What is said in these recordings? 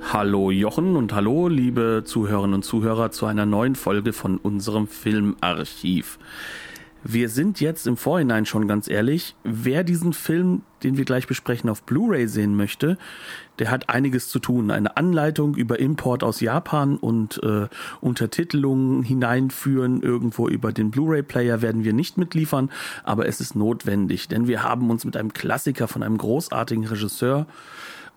Hallo Jochen und hallo liebe Zuhörerinnen und Zuhörer zu einer neuen Folge von unserem Filmarchiv. Wir sind jetzt im Vorhinein schon ganz ehrlich, wer diesen Film, den wir gleich besprechen, auf Blu-ray sehen möchte, der hat einiges zu tun. Eine Anleitung über Import aus Japan und äh, Untertitelungen hineinführen irgendwo über den Blu-ray-Player werden wir nicht mitliefern, aber es ist notwendig, denn wir haben uns mit einem Klassiker von einem großartigen Regisseur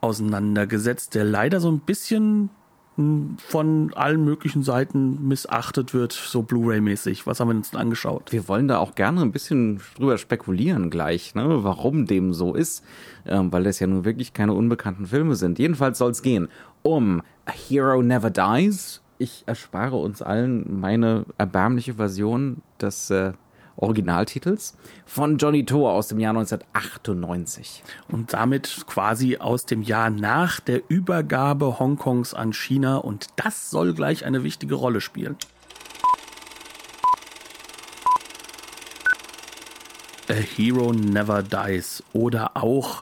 auseinandergesetzt, der leider so ein bisschen hm, von allen möglichen Seiten missachtet wird, so Blu-ray-mäßig. Was haben wir uns denn angeschaut? Wir wollen da auch gerne ein bisschen drüber spekulieren gleich, ne, warum dem so ist, ähm, weil das ja nun wirklich keine unbekannten Filme sind. Jedenfalls soll es gehen um A Hero Never Dies. Ich erspare uns allen meine erbärmliche Version des äh, Originaltitels von Johnny To aus dem Jahr 1998. Und damit quasi aus dem Jahr nach der Übergabe Hongkongs an China und das soll gleich eine wichtige Rolle spielen. A Hero Never Dies oder auch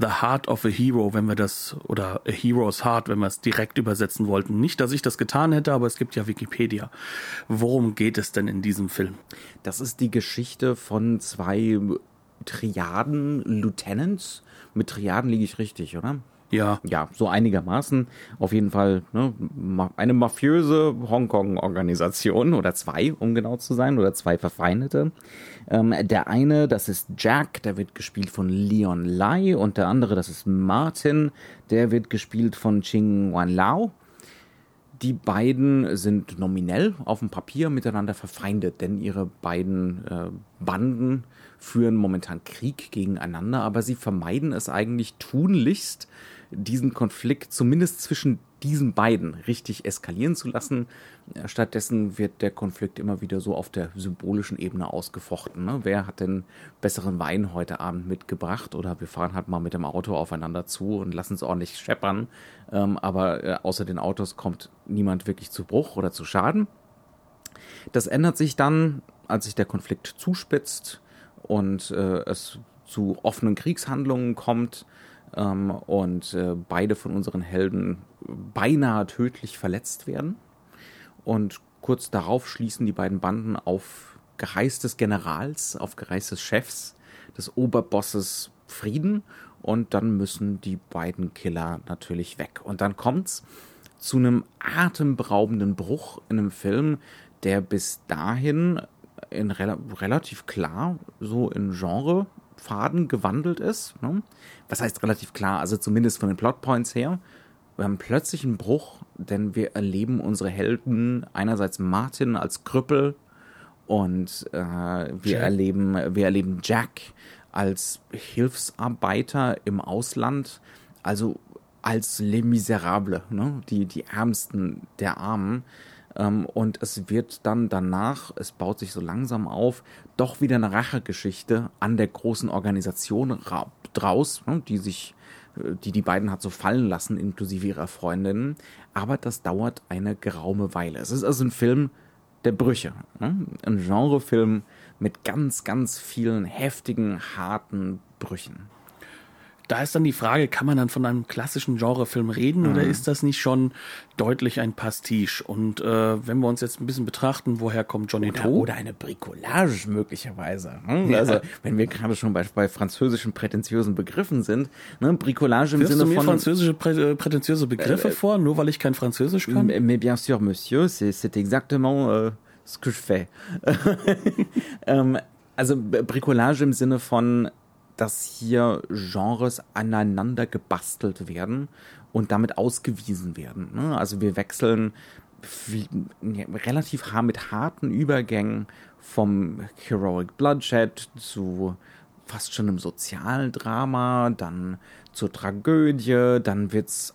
The Heart of a Hero, wenn wir das, oder A Hero's Heart, wenn wir es direkt übersetzen wollten. Nicht, dass ich das getan hätte, aber es gibt ja Wikipedia. Worum geht es denn in diesem Film? Das ist die Geschichte von zwei Triaden Lieutenants. Mit Triaden liege ich richtig, oder? Ja. Ja, so einigermaßen. Auf jeden Fall ne, eine mafiöse Hongkong-Organisation oder zwei, um genau zu sein, oder zwei Verfeindete. Ähm, der eine, das ist Jack, der wird gespielt von Leon Lai und der andere, das ist Martin, der wird gespielt von Ching Wan Lao. Die beiden sind nominell auf dem Papier miteinander verfeindet, denn ihre beiden äh, Banden führen momentan Krieg gegeneinander, aber sie vermeiden es eigentlich tunlichst, diesen Konflikt zumindest zwischen diesen beiden richtig eskalieren zu lassen. Stattdessen wird der Konflikt immer wieder so auf der symbolischen Ebene ausgefochten. Ne? Wer hat denn besseren Wein heute Abend mitgebracht? Oder wir fahren halt mal mit dem Auto aufeinander zu und lassen es ordentlich scheppern. Ähm, aber äh, außer den Autos kommt niemand wirklich zu Bruch oder zu Schaden. Das ändert sich dann, als sich der Konflikt zuspitzt und äh, es zu offenen Kriegshandlungen kommt ähm, und äh, beide von unseren Helden beinahe tödlich verletzt werden. Und kurz darauf schließen die beiden Banden auf Geheiß des Generals, auf Geheiß des Chefs, des Oberbosses Frieden und dann müssen die beiden Killer natürlich weg. Und dann kommt's zu einem atemberaubenden Bruch in einem Film, der bis dahin in rel relativ klar so in Genre Faden gewandelt ist. Ne? Was heißt relativ klar? Also zumindest von den Plotpoints her. Wir haben plötzlich einen Bruch, denn wir erleben unsere Helden einerseits Martin als Krüppel und äh, wir Jack. erleben wir erleben Jack als Hilfsarbeiter im Ausland, also als Les Miserables, ne? die die Ärmsten der Armen. Ähm, und es wird dann danach, es baut sich so langsam auf, doch wieder eine Rachegeschichte an der großen Organisation draus, ne, die sich, äh, die die beiden hat so fallen lassen, inklusive ihrer Freundinnen. Aber das dauert eine geraume Weile. Es ist also ein Film der Brüche. Ne? Ein Genrefilm mit ganz, ganz vielen heftigen, harten Brüchen da ist dann die Frage, kann man dann von einem klassischen Genrefilm reden mhm. oder ist das nicht schon deutlich ein Pastiche? Und äh, wenn wir uns jetzt ein bisschen betrachten, woher kommt Johnny oder, oder eine Bricolage möglicherweise. Hm? Ja. Also wenn wir gerade schon bei, bei französischen prätentiösen Begriffen sind, ne? Bricolage im Wirfst Sinne du mir von französische prä äh, prätentiöse Begriffe äh, vor, nur weil ich kein Französisch kann? Mais bien sûr, Monsieur, c'est exactement euh, ce que je fais. ähm, also Bricolage im Sinne von dass hier Genres aneinander gebastelt werden und damit ausgewiesen werden. Ne? Also wir wechseln relativ mit harten Übergängen vom Heroic Bloodshed zu fast schon einem Sozialdrama, dann zur Tragödie, dann wird's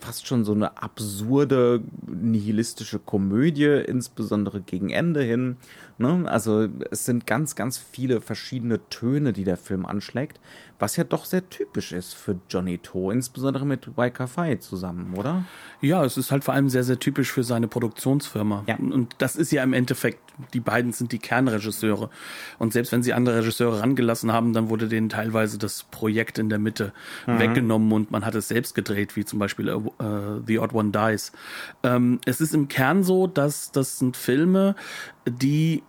fast schon so eine absurde nihilistische Komödie, insbesondere gegen Ende hin. Ne? Also es sind ganz, ganz viele verschiedene Töne, die der Film anschlägt, was ja doch sehr typisch ist für Johnny To, insbesondere mit Waika Fai zusammen, oder? Ja, es ist halt vor allem sehr, sehr typisch für seine Produktionsfirma. Ja. Und das ist ja im Endeffekt, die beiden sind die Kernregisseure. Und selbst wenn sie andere Regisseure rangelassen haben, dann wurde denen teilweise das Projekt in der Mitte mhm. weggenommen und man hat es selbst gedreht, wie zum Beispiel uh, The Odd One Dies. Ähm, es ist im Kern so, dass das sind Filme, die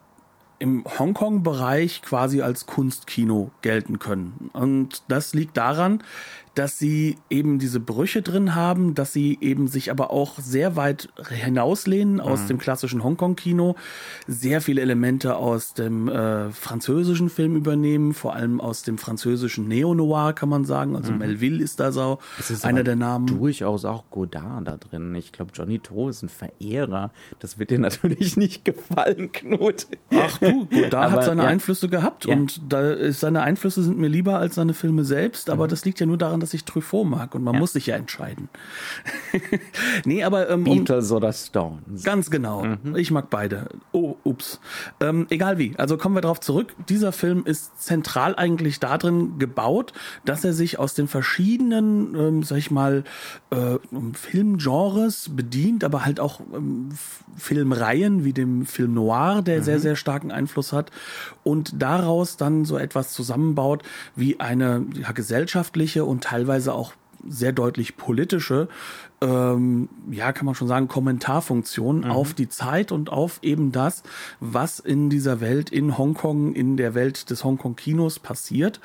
im Hongkong-Bereich quasi als Kunstkino gelten können. Und das liegt daran, dass sie eben diese Brüche drin haben, dass sie eben sich aber auch sehr weit hinauslehnen aus mhm. dem klassischen Hongkong-Kino, sehr viele Elemente aus dem äh, französischen Film übernehmen, vor allem aus dem französischen Neo-Noir, kann man sagen. Also mhm. Melville ist da so ist einer der Namen. Durchaus auch Godard da drin. Ich glaube, Johnny To ist ein Verehrer. Das wird dir natürlich nicht gefallen, Knut. Ach du, Godard aber, hat seine ja. Einflüsse gehabt ja. und da ist, seine Einflüsse sind mir lieber als seine Filme selbst, aber mhm. das liegt ja nur daran, dass ich Truffaut mag und man ja. muss sich ja entscheiden. nee, aber ähm, Beatles um, oder Stones. Ganz genau. Mhm. Ich mag beide. Oh, ups. Ähm, egal wie. Also kommen wir darauf zurück. Dieser Film ist zentral eigentlich darin gebaut, dass er sich aus den verschiedenen, ähm, sag ich mal, äh, Filmgenres bedient, aber halt auch ähm, Filmreihen wie dem Film Noir, der mhm. sehr, sehr starken Einfluss hat und daraus dann so etwas zusammenbaut wie eine ja, gesellschaftliche und teilweise auch sehr deutlich politische, ähm, ja, kann man schon sagen, Kommentarfunktion mhm. auf die Zeit und auf eben das, was in dieser Welt, in Hongkong, in der Welt des Hongkong-Kinos passiert.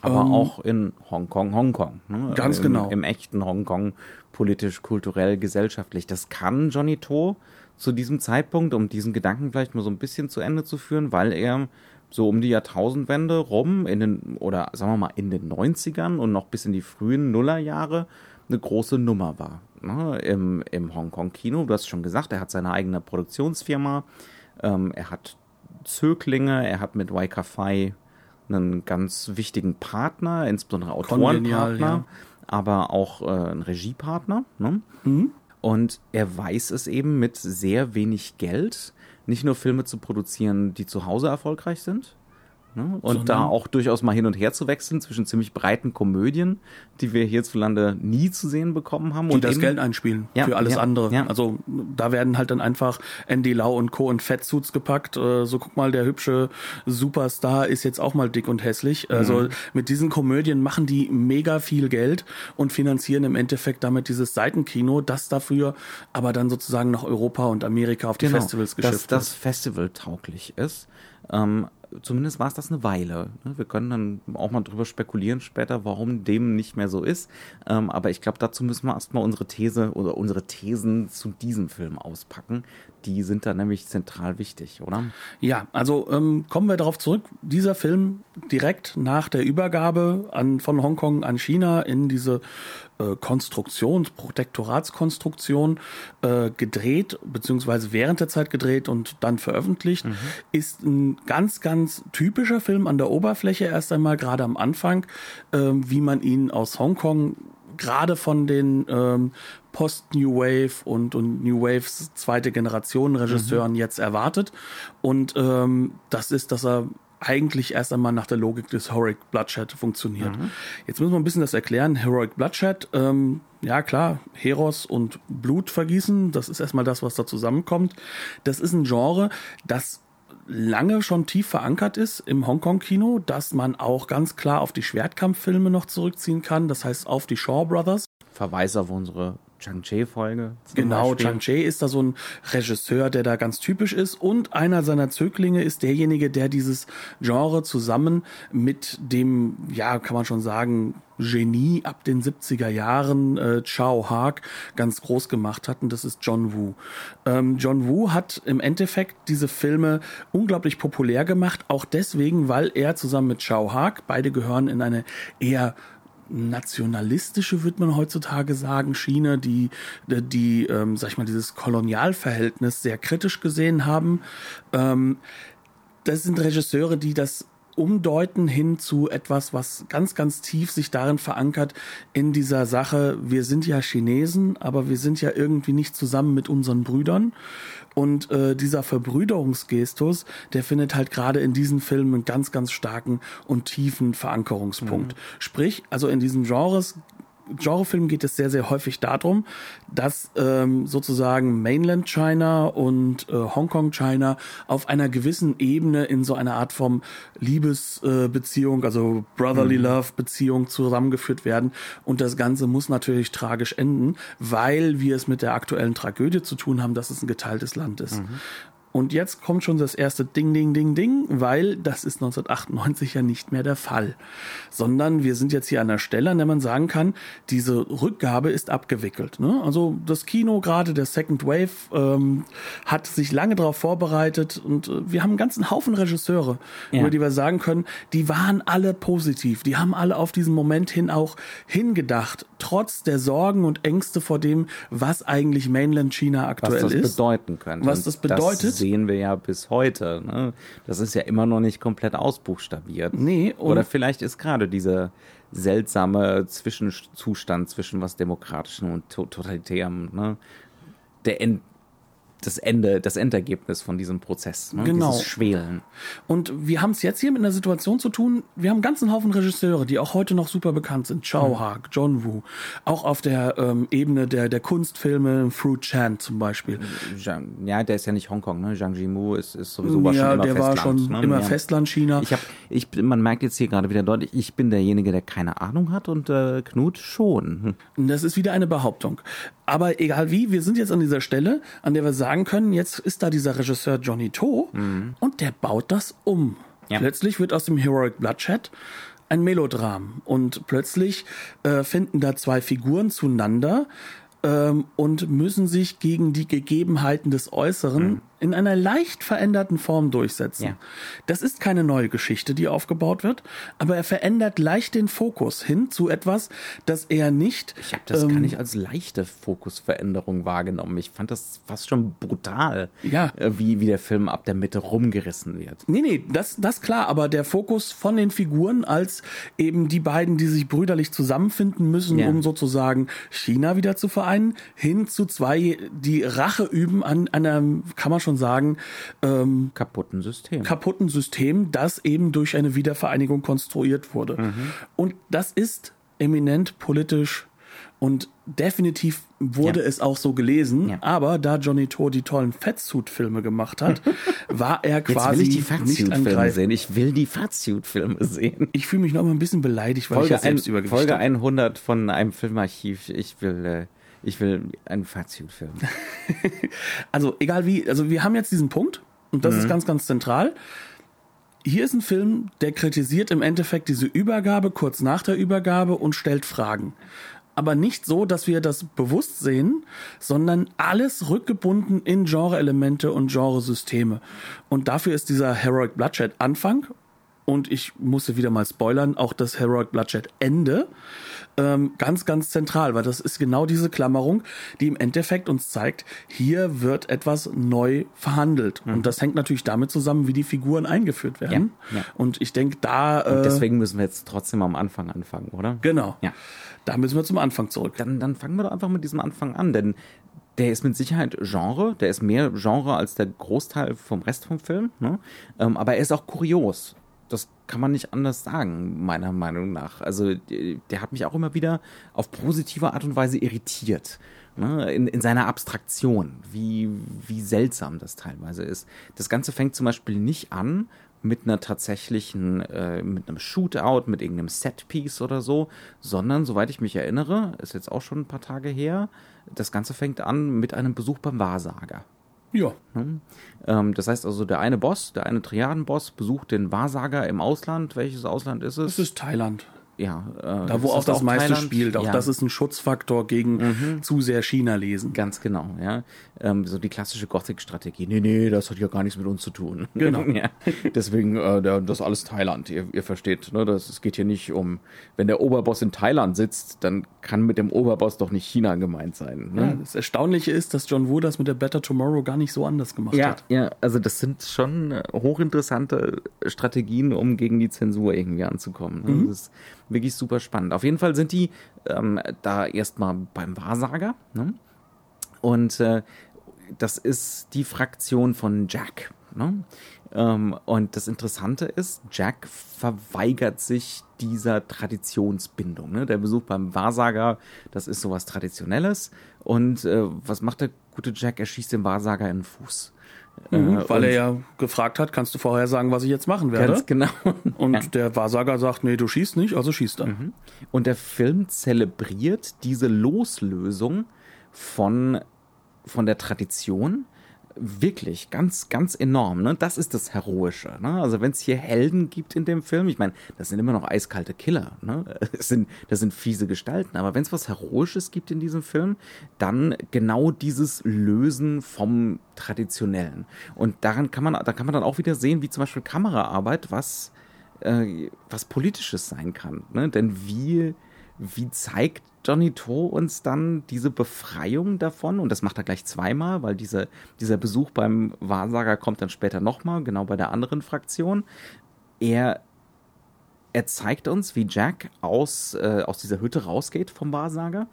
Aber ähm, auch in Hongkong, Hongkong. Ne? Ganz Im, genau. Im echten Hongkong, politisch, kulturell, gesellschaftlich. Das kann Johnny To zu diesem Zeitpunkt, um diesen Gedanken vielleicht mal so ein bisschen zu Ende zu führen, weil er so um die Jahrtausendwende rum, in den, oder sagen wir mal in den 90ern und noch bis in die frühen Nullerjahre eine große Nummer war. Ne? Im, Im Hongkong-Kino, du hast schon gesagt, er hat seine eigene Produktionsfirma, ähm, er hat Zöglinge, er hat mit Waika Fai einen ganz wichtigen Partner, insbesondere Autorenpartner, ja. aber auch äh, einen Regiepartner. Ne? Mhm. Und er weiß es eben mit sehr wenig Geld nicht nur Filme zu produzieren, die zu Hause erfolgreich sind, Ne? Und Sondern da auch durchaus mal hin und her zu wechseln zwischen ziemlich breiten Komödien, die wir hierzulande nie zu sehen bekommen haben. Die und das Geld einspielen ja, für alles ja, andere. Ja. Also da werden halt dann einfach Andy Lau und Co. in Fettsuits gepackt. Äh, so guck mal, der hübsche Superstar ist jetzt auch mal dick und hässlich. Mhm. Also mit diesen Komödien machen die mega viel Geld und finanzieren im Endeffekt damit dieses Seitenkino, das dafür aber dann sozusagen nach Europa und Amerika auf die genau, Festivals geschifft dass das Festival tauglich ist. Ähm, zumindest war es das eine Weile. Ne? Wir können dann auch mal drüber spekulieren später, warum dem nicht mehr so ist. Ähm, aber ich glaube, dazu müssen wir erstmal unsere These oder unsere Thesen zu diesem Film auspacken. Die sind da nämlich zentral wichtig, oder? Ja, also ähm, kommen wir darauf zurück. Dieser Film direkt nach der Übergabe an, von Hongkong an China in diese äh, Konstruktion, Protektoratskonstruktion äh, gedreht, beziehungsweise während der Zeit gedreht und dann veröffentlicht, mhm. ist ein ganz, ganz typischer Film an der Oberfläche erst einmal, gerade am Anfang, äh, wie man ihn aus Hongkong gerade von den ähm, Post-New Wave und, und New Waves zweite Generation Regisseuren mhm. jetzt erwartet. Und ähm, das ist, dass er eigentlich erst einmal nach der Logik des Heroic Bloodshed funktioniert. Mhm. Jetzt müssen wir ein bisschen das erklären. Heroic Bloodshed, ähm, ja klar, Heros und Blut vergießen, das ist erstmal das, was da zusammenkommt. Das ist ein Genre, das lange schon tief verankert ist im Hongkong-Kino, dass man auch ganz klar auf die Schwertkampffilme noch zurückziehen kann, das heißt auf die Shaw Brothers. Verweis auf unsere Chang-Chi-Folge. Genau, Chang-Chi ist da so ein Regisseur, der da ganz typisch ist und einer seiner Zöglinge ist derjenige, der dieses Genre zusammen mit dem, ja, kann man schon sagen, Genie ab den 70er Jahren, äh, Chao Haag, ganz groß gemacht hat und das ist John Woo. Ähm, John Woo hat im Endeffekt diese Filme unglaublich populär gemacht, auch deswegen, weil er zusammen mit Chao Haag, beide gehören in eine eher nationalistische, würde man heutzutage sagen, Schiene, die, die, ähm, sag ich mal, dieses Kolonialverhältnis sehr kritisch gesehen haben. Ähm, das sind Regisseure, die das umdeuten hin zu etwas, was ganz, ganz tief sich darin verankert in dieser Sache. Wir sind ja Chinesen, aber wir sind ja irgendwie nicht zusammen mit unseren Brüdern. Und äh, dieser Verbrüderungsgestus, der findet halt gerade in diesen Filmen einen ganz, ganz starken und tiefen Verankerungspunkt. Mhm. Sprich, also in diesen Genres Genrefilmen geht es sehr, sehr häufig darum, dass ähm, sozusagen Mainland China und äh, Hongkong China auf einer gewissen Ebene in so einer Art von Liebesbeziehung, äh, also Brotherly mhm. Love Beziehung zusammengeführt werden. Und das Ganze muss natürlich tragisch enden, weil wir es mit der aktuellen Tragödie zu tun haben, dass es ein geteiltes Land ist. Mhm. Und jetzt kommt schon das erste Ding, Ding, Ding, Ding, weil das ist 1998 ja nicht mehr der Fall. Sondern wir sind jetzt hier an der Stelle, an der man sagen kann, diese Rückgabe ist abgewickelt. Ne? Also das Kino, gerade der Second Wave, ähm, hat sich lange darauf vorbereitet und äh, wir haben einen ganzen Haufen Regisseure, ja. über die wir sagen können, die waren alle positiv. Die haben alle auf diesen Moment hin auch hingedacht, trotz der Sorgen und Ängste vor dem, was eigentlich Mainland China aktuell ist. Was das ist, bedeuten könnte. Was das bedeutet. Das sehen wir ja bis heute. Ne? Das ist ja immer noch nicht komplett ausbuchstabiert. Nee. Oder vielleicht ist gerade dieser seltsame Zwischenzustand zwischen was Demokratischen und Totalitärem, ne? der End das Ende, das Endergebnis von diesem Prozess. Ne? Genau. Dieses Schwelen. Und wir haben es jetzt hier mit einer Situation zu tun, wir haben einen ganzen Haufen Regisseure, die auch heute noch super bekannt sind. Chow mhm. Haag, John Woo. Auch auf der ähm, Ebene der, der Kunstfilme, Fruit Chan zum Beispiel. Ja, der ist ja nicht Hongkong, ne? Zhang Jimu ist, ist sowieso war ja, schon immer der Festland. war schon ne? immer ja. Festland China. Ich hab, ich, man merkt jetzt hier gerade wieder deutlich, ich bin derjenige, der keine Ahnung hat und äh, Knut schon. Das ist wieder eine Behauptung. Aber egal wie, wir sind jetzt an dieser Stelle, an der wir sagen können, jetzt ist da dieser Regisseur Johnny To mhm. und der baut das um. Ja. Plötzlich wird aus dem Heroic Bloodshed ein Melodram und plötzlich äh, finden da zwei Figuren zueinander ähm, und müssen sich gegen die Gegebenheiten des Äußeren mhm in einer leicht veränderten Form durchsetzen. Ja. Das ist keine neue Geschichte, die aufgebaut wird, aber er verändert leicht den Fokus hin zu etwas, das er nicht. Ich habe das ähm, gar nicht als leichte Fokusveränderung wahrgenommen. Ich fand das fast schon brutal, ja. Äh, wie, wie der Film ab der Mitte rumgerissen wird. Nee, nee, das, das klar, aber der Fokus von den Figuren als eben die beiden, die sich brüderlich zusammenfinden müssen, ja. um sozusagen China wieder zu vereinen, hin zu zwei, die Rache üben an einer, kann man schon schon sagen, ähm, kaputten System. Kaputten System, das eben durch eine Wiedervereinigung konstruiert wurde. Mhm. Und das ist eminent politisch und definitiv wurde ja. es auch so gelesen, ja. aber da Johnny Tor die tollen Fatsuit-Filme gemacht hat, war er quasi Jetzt will ich die Fatsuit-Filme sehen. Ich will die Fatsuit-Filme sehen. Ich fühle mich noch mal ein bisschen beleidigt, weil Folge ich ja selbst ein, Folge 100 von einem Filmarchiv. Ich will äh, ich will einen Fazitfilm. also egal wie, also wir haben jetzt diesen Punkt und das mhm. ist ganz, ganz zentral. Hier ist ein Film, der kritisiert im Endeffekt diese Übergabe kurz nach der Übergabe und stellt Fragen. Aber nicht so, dass wir das bewusst sehen, sondern alles rückgebunden in Genre-Elemente und Genresysteme. Und dafür ist dieser Heroic Bloodshed Anfang und ich musste wieder mal spoilern, auch das Heroic Bloodshed Ende ähm, ganz, ganz zentral, weil das ist genau diese Klammerung, die im Endeffekt uns zeigt, hier wird etwas neu verhandelt. Mhm. Und das hängt natürlich damit zusammen, wie die Figuren eingeführt werden. Ja, ja. Und ich denke, da. Äh, Und deswegen müssen wir jetzt trotzdem am Anfang anfangen, oder? Genau. Ja. Da müssen wir zum Anfang zurück. Dann, dann fangen wir doch einfach mit diesem Anfang an, denn der ist mit Sicherheit Genre, der ist mehr Genre als der Großteil vom Rest vom Film, ne? ähm, aber er ist auch kurios das kann man nicht anders sagen, meiner Meinung nach. Also der hat mich auch immer wieder auf positive Art und Weise irritiert. Ne? In, in seiner Abstraktion, wie, wie seltsam das teilweise ist. Das Ganze fängt zum Beispiel nicht an mit einer tatsächlichen, äh, mit einem Shootout, mit irgendeinem Setpiece oder so, sondern, soweit ich mich erinnere, ist jetzt auch schon ein paar Tage her, das Ganze fängt an mit einem Besuch beim Wahrsager. Ja. Ne? Ähm, das heißt also, der eine Boss, der eine Triaden-Boss besucht den Wahrsager im Ausland. Welches Ausland ist es? Es ist Thailand. ja. Äh, da, wo auch das meiste Thailand? spielt. Auch ja. das ist ein Schutzfaktor gegen mhm. zu sehr China lesen. Ganz genau, ja. Ähm, so die klassische Gothic-Strategie. Nee, nee, das hat ja gar nichts mit uns zu tun. Genau. ja. Deswegen, äh, das ist alles Thailand. Ihr, ihr versteht, ne? Das, es geht hier nicht um, wenn der Oberboss in Thailand sitzt, dann kann mit dem Oberboss doch nicht China gemeint sein. Ne? Ja, das Erstaunliche ist, dass John Woo das mit der Better Tomorrow gar nicht so anders gemacht ja, hat. Ja, also das sind schon äh, hochinteressante Strategien, um gegen die Zensur irgendwie anzukommen. Ne? Mhm. Das ist wirklich super spannend. Auf jeden Fall sind die ähm, da erstmal beim Wahrsager. Ne? Und äh, das ist die Fraktion von Jack. Ne? Ähm, und das Interessante ist, Jack verweigert sich dieser Traditionsbindung. Ne? Der Besuch beim Wahrsager, das ist sowas Traditionelles. Und äh, was macht der gute Jack? Er schießt den Wahrsager in den Fuß. Mhm, äh, weil er ja gefragt hat, kannst du vorher sagen, was ich jetzt machen werde? Ganz genau. Und ja. der Wahrsager sagt, nee, du schießt nicht, also schießt dann. Mhm. Und der Film zelebriert diese Loslösung von, von der Tradition wirklich ganz, ganz enorm. Ne? Das ist das Heroische. Ne? Also wenn es hier Helden gibt in dem Film, ich meine, das sind immer noch eiskalte Killer. Ne? Das, sind, das sind fiese Gestalten. Aber wenn es was Heroisches gibt in diesem Film, dann genau dieses Lösen vom Traditionellen. Und daran kann man, da kann man dann auch wieder sehen, wie zum Beispiel Kameraarbeit was, äh, was Politisches sein kann. Ne? Denn wie, wie zeigt Johnny To uns dann diese Befreiung davon, und das macht er gleich zweimal, weil diese, dieser Besuch beim Wahrsager kommt dann später nochmal, genau bei der anderen Fraktion. Er, er zeigt uns, wie Jack aus, äh, aus dieser Hütte rausgeht vom Wahrsager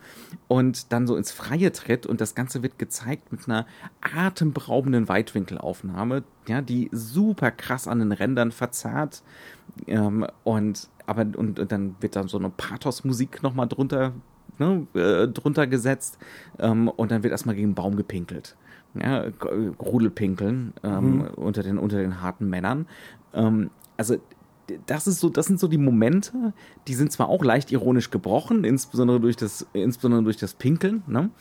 und dann so ins Freie tritt und das Ganze wird gezeigt mit einer atemberaubenden Weitwinkelaufnahme, ja, die super krass an den Rändern verzerrt ähm, und aber und, und dann wird dann so eine Pathos-Musik nochmal drunter ne, äh, drunter gesetzt ähm, und dann wird erstmal gegen einen Baum gepinkelt. Ja, Rudelpinkeln ähm, mhm. unter, den, unter den harten Männern. Ähm, also das ist so, das sind so die Momente, die sind zwar auch leicht ironisch gebrochen, insbesondere durch das, insbesondere durch das Pinkeln, ne?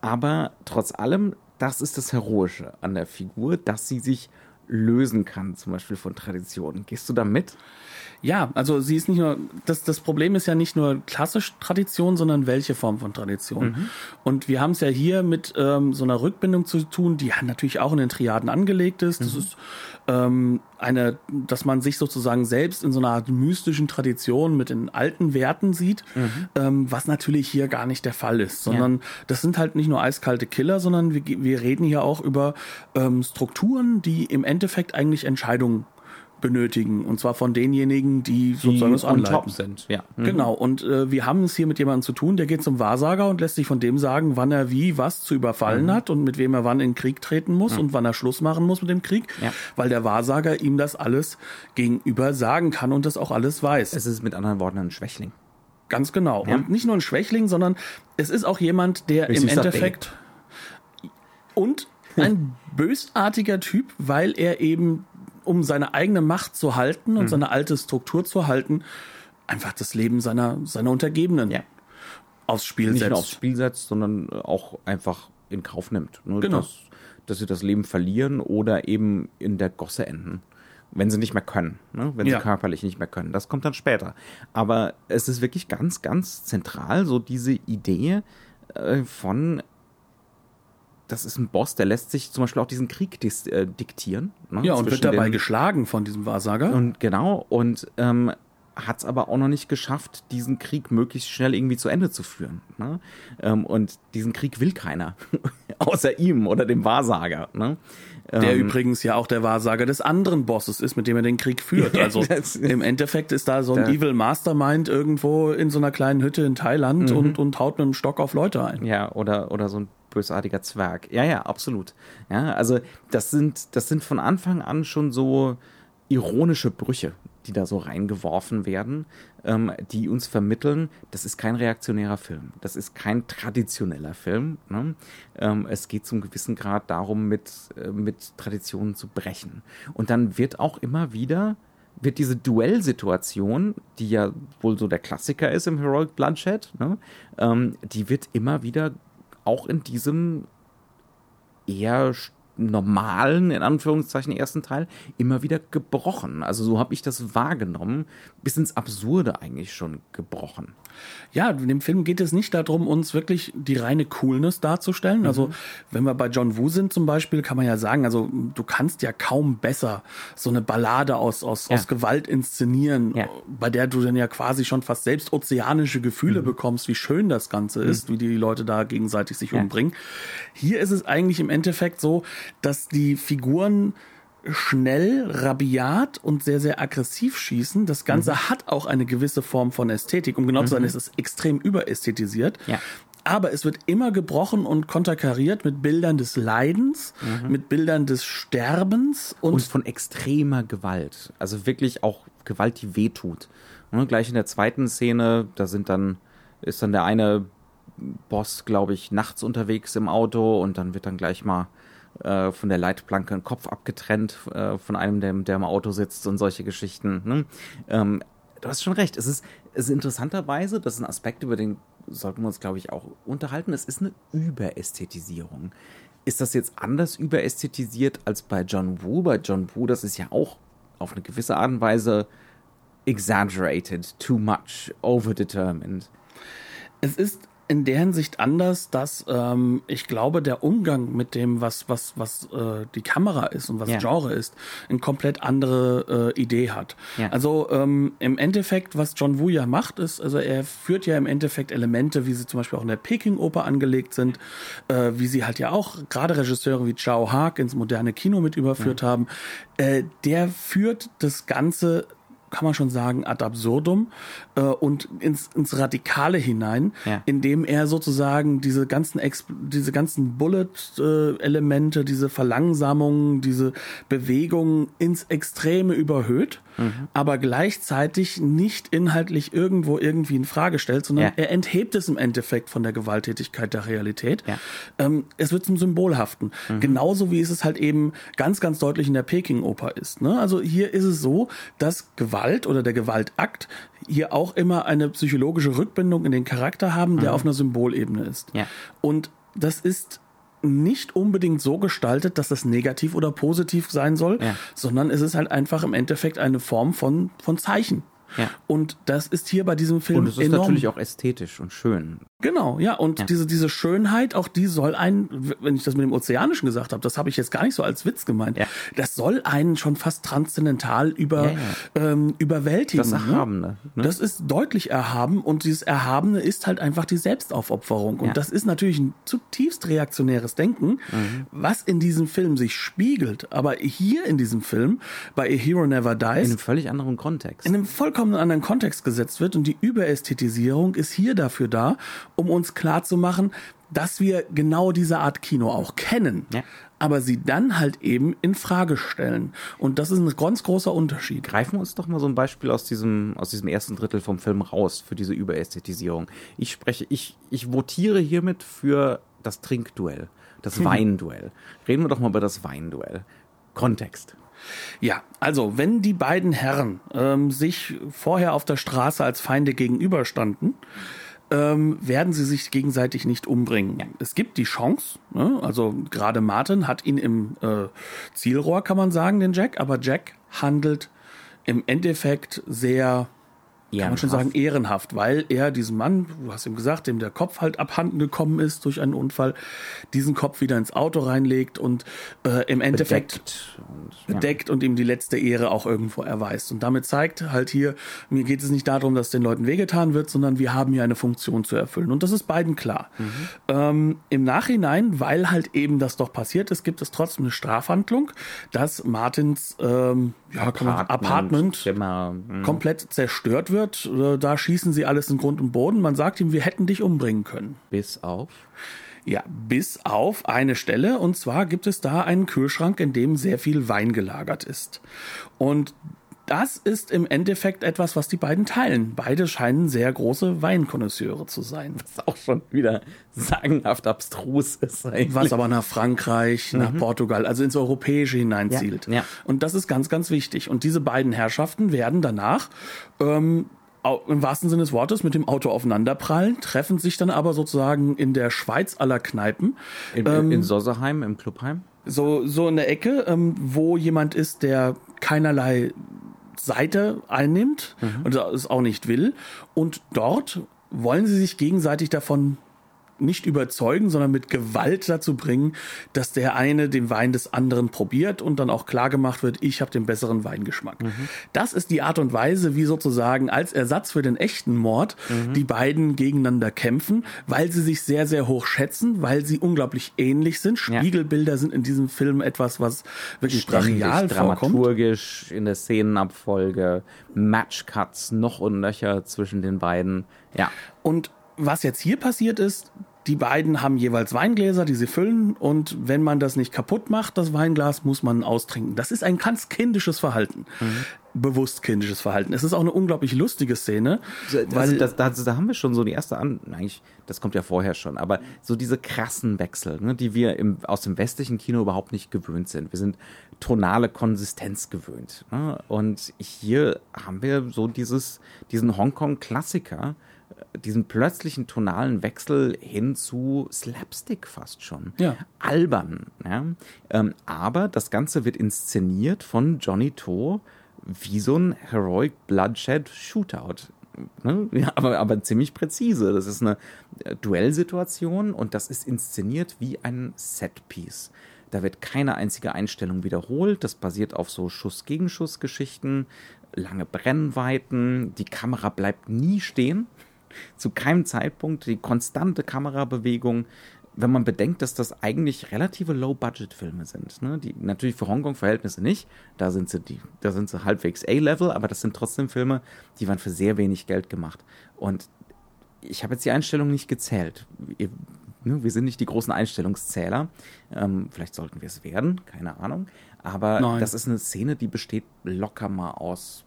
aber trotz allem, das ist das Heroische an der Figur, dass sie sich lösen kann, zum Beispiel von Traditionen. Gehst du da mit? Ja, also sie ist nicht nur, das, das Problem ist ja nicht nur klassisch Tradition, sondern welche Form von Tradition. Mhm. Und wir haben es ja hier mit ähm, so einer Rückbindung zu tun, die natürlich auch in den Triaden angelegt ist. Das mhm. ist ähm, eine, dass man sich sozusagen selbst in so einer Art mystischen Tradition mit den alten Werten sieht, mhm. ähm, was natürlich hier gar nicht der Fall ist, sondern ja. das sind halt nicht nur eiskalte Killer, sondern wir, wir reden hier auch über ähm, Strukturen, die im Endeffekt eigentlich Entscheidungen benötigen. Und zwar von denjenigen, die, die sozusagen das anleiten. sind. Ja. Mhm. Genau. Und äh, wir haben es hier mit jemandem zu tun, der geht zum Wahrsager und lässt sich von dem sagen, wann er wie was zu überfallen mhm. hat und mit wem er wann in Krieg treten muss mhm. und wann er Schluss machen muss mit dem Krieg. Ja. Weil der Wahrsager ihm das alles gegenüber sagen kann und das auch alles weiß. Es ist mit anderen Worten ein Schwächling. Ganz genau. Ja. Und nicht nur ein Schwächling, sondern es ist auch jemand, der im Endeffekt und ein bösartiger Typ, weil er eben um seine eigene Macht zu halten und mhm. seine alte Struktur zu halten, einfach das Leben seiner, seiner Untergebenen ja. aufs Spiel Nicht setzt. Nicht nur aufs Spiel setzt, sondern auch einfach in Kauf nimmt. Ne? Genau. Dass, dass sie das Leben verlieren oder eben in der Gosse enden. Wenn sie nicht mehr können, ne? wenn ja. sie körperlich nicht mehr können. Das kommt dann später. Aber es ist wirklich ganz, ganz zentral, so diese Idee äh, von das ist ein Boss, der lässt sich zum Beispiel auch diesen Krieg äh, diktieren. Ne, ja, und wird dabei den, geschlagen von diesem Wahrsager. Und genau, und ähm, hat es aber auch noch nicht geschafft, diesen Krieg möglichst schnell irgendwie zu Ende zu führen. Ne? Ähm, und diesen Krieg will keiner, außer ihm oder dem Wahrsager. Ne? Der ähm, übrigens ja auch der Wahrsager des anderen Bosses ist, mit dem er den Krieg führt. Also im Endeffekt ist da so ein Evil Mastermind irgendwo in so einer kleinen Hütte in Thailand mhm. und, und haut mit einem Stock auf Leute ein. Ja, oder, oder so ein bösartiger Zwerg. Ja, ja, absolut. Ja, also das sind, das sind von Anfang an schon so ironische Brüche, die da so reingeworfen werden, ähm, die uns vermitteln, das ist kein reaktionärer Film, das ist kein traditioneller Film. Ne? Ähm, es geht zum gewissen Grad darum, mit, äh, mit Traditionen zu brechen. Und dann wird auch immer wieder wird diese Duellsituation, die ja wohl so der Klassiker ist im Heroic Bloodshed, ne? ähm, die wird immer wieder auch in diesem eher normalen, in Anführungszeichen, ersten Teil immer wieder gebrochen. Also so habe ich das wahrgenommen, bis ins Absurde eigentlich schon gebrochen. Ja, in dem Film geht es nicht darum, uns wirklich die reine Coolness darzustellen. Also, mhm. wenn wir bei John Woo sind zum Beispiel, kann man ja sagen, also du kannst ja kaum besser so eine Ballade aus, aus, ja. aus Gewalt inszenieren, ja. bei der du dann ja quasi schon fast selbst ozeanische Gefühle mhm. bekommst, wie schön das Ganze mhm. ist, wie die Leute da gegenseitig sich ja. umbringen. Hier ist es eigentlich im Endeffekt so, dass die Figuren schnell, rabiat und sehr, sehr aggressiv schießen. Das Ganze mhm. hat auch eine gewisse Form von Ästhetik. Um genau zu sein, mhm. ist es extrem überästhetisiert. Ja. Aber es wird immer gebrochen und konterkariert mit Bildern des Leidens, mhm. mit Bildern des Sterbens und, und, von extremer Gewalt. Also wirklich auch Gewalt, die wehtut. Und gleich in der zweiten Szene, da sind dann, ist dann der eine Boss, glaube ich, nachts unterwegs im Auto und dann wird dann gleich mal äh, von der Leitplanke ein Kopf abgetrennt äh, von einem, der, der im Auto sitzt und solche Geschichten. Ne? Ähm, du hast schon recht. Es ist, es ist interessanterweise, das ist ein Aspekt, über den sollten wir uns, glaube ich, auch unterhalten. Es ist eine Überästhetisierung. Ist das jetzt anders überästhetisiert als bei John Woo? Bei John Woo, das ist ja auch auf eine gewisse Art und Weise exaggerated, too much, overdetermined. Es ist in der Hinsicht anders, dass ähm, ich glaube, der Umgang mit dem, was, was, was äh, die Kamera ist und was ja. Genre ist, eine komplett andere äh, Idee hat. Ja. Also ähm, im Endeffekt, was John Woo ja macht, ist, also er führt ja im Endeffekt Elemente, wie sie zum Beispiel auch in der Peking-Oper angelegt sind, äh, wie sie halt ja auch gerade Regisseure wie Chao Haag ins moderne Kino mit überführt ja. haben. Äh, der führt das Ganze kann man schon sagen, ad absurdum äh, und ins, ins Radikale hinein, ja. indem er sozusagen diese ganzen Exp diese ganzen Bullet-Elemente, diese Verlangsamungen, diese Bewegungen ins Extreme überhöht, mhm. aber gleichzeitig nicht inhaltlich irgendwo irgendwie in Frage stellt, sondern ja. er enthebt es im Endeffekt von der Gewalttätigkeit der Realität. Ja. Ähm, es wird zum Symbolhaften. Mhm. Genauso wie es es halt eben ganz, ganz deutlich in der Peking-Oper ist. Ne? Also hier ist es so, dass Gewalt Gewalt oder der Gewaltakt hier auch immer eine psychologische Rückbindung in den Charakter haben, der mhm. auf einer Symbolebene ist. Ja. Und das ist nicht unbedingt so gestaltet, dass das negativ oder positiv sein soll, ja. sondern es ist halt einfach im Endeffekt eine Form von, von Zeichen. Ja. Und das ist hier bei diesem Film Und es ist enorm. natürlich auch ästhetisch und schön. Genau, ja. Und ja. diese diese Schönheit, auch die soll einen, wenn ich das mit dem Ozeanischen gesagt habe, das habe ich jetzt gar nicht so als Witz gemeint. Ja. Das soll einen schon fast transzendental über ähm, überwältigen. Das ne? Erhabene. Ne? Das ist deutlich erhaben und dieses Erhabene ist halt einfach die Selbstaufopferung. Und das ist natürlich ein zutiefst reaktionäres Denken, mhm. was in diesem Film sich spiegelt. Aber hier in diesem Film, bei A Hero Never Dies. In einem völlig anderen Kontext. In einem vollkommen vollkommen anderen Kontext gesetzt wird und die Überästhetisierung ist hier dafür da, um uns klarzumachen, dass wir genau diese Art Kino auch kennen. Ja. Aber sie dann halt eben in Frage stellen. Und das ist ein ganz großer Unterschied. Greifen wir uns doch mal so ein Beispiel aus diesem, aus diesem ersten Drittel vom Film raus für diese Überästhetisierung. Ich spreche, ich, ich votiere hiermit für das Trinkduell, das hm. Weinduell. Reden wir doch mal über das Weinduell. Kontext. Ja, also wenn die beiden Herren ähm, sich vorher auf der Straße als Feinde gegenüberstanden, ähm, werden sie sich gegenseitig nicht umbringen. Ja. Es gibt die Chance, ne? also gerade Martin hat ihn im äh, Zielrohr, kann man sagen, den Jack, aber Jack handelt im Endeffekt sehr kann man schon sagen, ehrenhaft, weil er diesen Mann, du hast ihm gesagt, dem der Kopf halt abhanden gekommen ist durch einen Unfall, diesen Kopf wieder ins Auto reinlegt und äh, im Endeffekt bedeckt und, bedeckt ja. und ihm die letzte Ehre auch irgendwo erweist. Und damit zeigt halt hier, mir geht es nicht darum, dass den Leuten wehgetan wird, sondern wir haben hier eine Funktion zu erfüllen. Und das ist beiden klar. Mhm. Ähm, Im Nachhinein, weil halt eben das doch passiert ist, gibt es trotzdem eine Strafhandlung, dass Martins ähm, ja, Apartment, Apartment mhm. komplett zerstört wird wird. Äh, da schießen sie alles in Grund und Boden. Man sagt ihm, wir hätten dich umbringen können. Bis auf? Ja, bis auf eine Stelle. Und zwar gibt es da einen Kühlschrank, in dem sehr viel Wein gelagert ist. Und das ist im Endeffekt etwas, was die beiden teilen. Beide scheinen sehr große Weinkonnoisseure zu sein. Was auch schon wieder sagenhaft abstrus ist. Eigentlich. Was aber nach Frankreich, mhm. nach Portugal, also ins Europäische hineinzielt. Ja, ja. Und das ist ganz, ganz wichtig. Und diese beiden Herrschaften werden danach ähm, im wahrsten Sinne des Wortes mit dem Auto aufeinanderprallen, treffen sich dann aber sozusagen in der Schweiz aller Kneipen. In, ähm, in Sosserheim, im Clubheim? So, so in der Ecke, ähm, wo jemand ist, der keinerlei Seite einnimmt mhm. und es auch nicht will. Und dort wollen sie sich gegenseitig davon nicht überzeugen, sondern mit Gewalt dazu bringen, dass der eine den Wein des anderen probiert und dann auch klar gemacht wird, ich habe den besseren Weingeschmack. Mhm. Das ist die Art und Weise, wie sozusagen als Ersatz für den echten Mord mhm. die beiden gegeneinander kämpfen, weil sie sich sehr, sehr hoch schätzen, weil sie unglaublich ähnlich sind. Spiegelbilder ja. sind in diesem Film etwas, was wirklich brachial vorkommt. dramaturgisch in der Szenenabfolge, Matchcuts noch und nöcher zwischen den beiden. Ja. Und was jetzt hier passiert ist, die beiden haben jeweils Weingläser, die sie füllen und wenn man das nicht kaputt macht, das Weinglas, muss man austrinken. Das ist ein ganz kindisches Verhalten. Mhm. Bewusst kindisches Verhalten. Es ist auch eine unglaublich lustige Szene. weil das, das, da haben wir schon so die erste an, eigentlich, das kommt ja vorher schon, aber so diese krassen Wechsel, ne, die wir im, aus dem westlichen Kino überhaupt nicht gewöhnt sind. Wir sind tonale Konsistenz gewöhnt. Ne? Und hier haben wir so dieses, diesen Hongkong-Klassiker, diesen plötzlichen tonalen Wechsel hin zu Slapstick fast schon. Ja. Albern. Ja? Ähm, aber das Ganze wird inszeniert von Johnny To wie so ein Heroic Bloodshed Shootout. Ne? Ja, aber, aber ziemlich präzise. Das ist eine äh, Duellsituation und das ist inszeniert wie ein Setpiece. Da wird keine einzige Einstellung wiederholt. Das basiert auf so Schuss-Gegenschuss-Geschichten, lange Brennweiten. Die Kamera bleibt nie stehen zu keinem Zeitpunkt die konstante Kamerabewegung, wenn man bedenkt, dass das eigentlich relative Low-Budget-Filme sind. Ne? Die natürlich für Hongkong-Verhältnisse nicht. Da sind sie die, da sind sie halbwegs A-Level, aber das sind trotzdem Filme, die waren für sehr wenig Geld gemacht. Und ich habe jetzt die Einstellung nicht gezählt. Ihr, ne, wir sind nicht die großen Einstellungszähler. Ähm, vielleicht sollten wir es werden, keine Ahnung. Aber Nein. das ist eine Szene, die besteht locker mal aus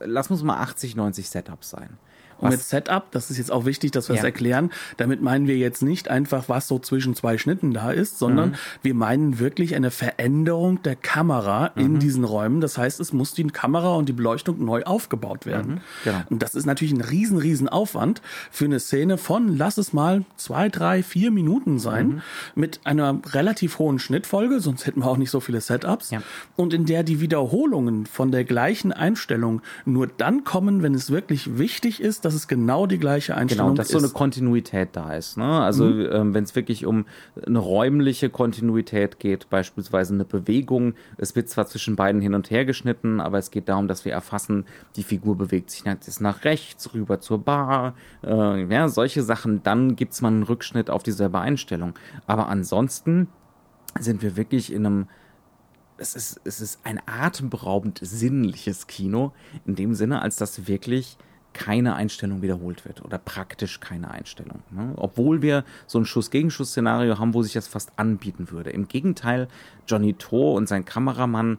lass uns mal 80, 90 Setups sein. Und mit Setup, das ist jetzt auch wichtig, dass wir ja. das erklären, damit meinen wir jetzt nicht einfach, was so zwischen zwei Schnitten da ist, sondern mhm. wir meinen wirklich eine Veränderung der Kamera mhm. in diesen Räumen. Das heißt, es muss die Kamera und die Beleuchtung neu aufgebaut werden. Mhm. Genau. Und das ist natürlich ein riesen, riesen Aufwand für eine Szene von, lass es mal zwei, drei, vier Minuten sein, mhm. mit einer relativ hohen Schnittfolge, sonst hätten wir auch nicht so viele Setups. Ja. Und in der die Wiederholungen von der gleichen Einstellung nur dann kommen, wenn es wirklich wichtig ist, dass es genau die gleiche genau, Einstellung ist. Genau, dass ist. so eine Kontinuität da ist. Ne? Also mhm. ähm, wenn es wirklich um eine räumliche Kontinuität geht, beispielsweise eine Bewegung, es wird zwar zwischen beiden hin und her geschnitten, aber es geht darum, dass wir erfassen, die Figur bewegt sich jetzt nach rechts, rüber zur Bar, äh, ja, solche Sachen, dann gibt es mal einen Rückschnitt auf dieselbe Einstellung. Aber ansonsten sind wir wirklich in einem es ist, es ist ein atemberaubend sinnliches Kino, in dem Sinne, als dass wirklich keine Einstellung wiederholt wird oder praktisch keine Einstellung. Ne? Obwohl wir so ein Schuss-Gegenschuss-Szenario haben, wo sich das fast anbieten würde. Im Gegenteil, Johnny To und sein Kameramann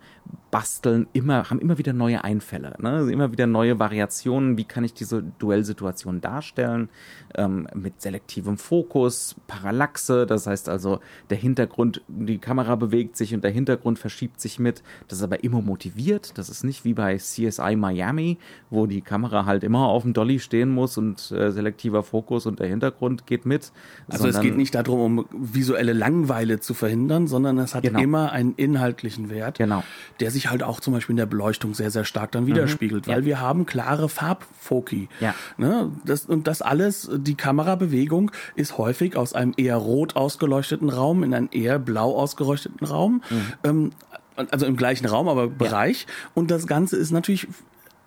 basteln immer, haben immer wieder neue Einfälle, ne? Immer wieder neue Variationen. Wie kann ich diese Duellsituation darstellen? Ähm, mit selektivem Fokus, Parallaxe, das heißt also, der Hintergrund, die Kamera bewegt sich und der Hintergrund verschiebt sich mit. Das ist aber immer motiviert. Das ist nicht wie bei CSI Miami, wo die Kamera halt immer auf dem Dolly stehen muss und äh, selektiver Fokus und der Hintergrund geht mit. Also es geht nicht darum, um visuelle Langweile zu verhindern, sondern es hat genau. immer einen inhaltlichen Wert, genau. der sich halt auch zum Beispiel in der Beleuchtung sehr, sehr stark dann widerspiegelt, mhm. weil ja. wir haben klare Farbfoki. Ja. Ne? Das, und das alles, die Kamerabewegung ist häufig aus einem eher rot ausgeleuchteten Raum in einen eher blau ausgeleuchteten Raum. Mhm. Ähm, also im gleichen Raum, aber Bereich. Ja. Und das Ganze ist natürlich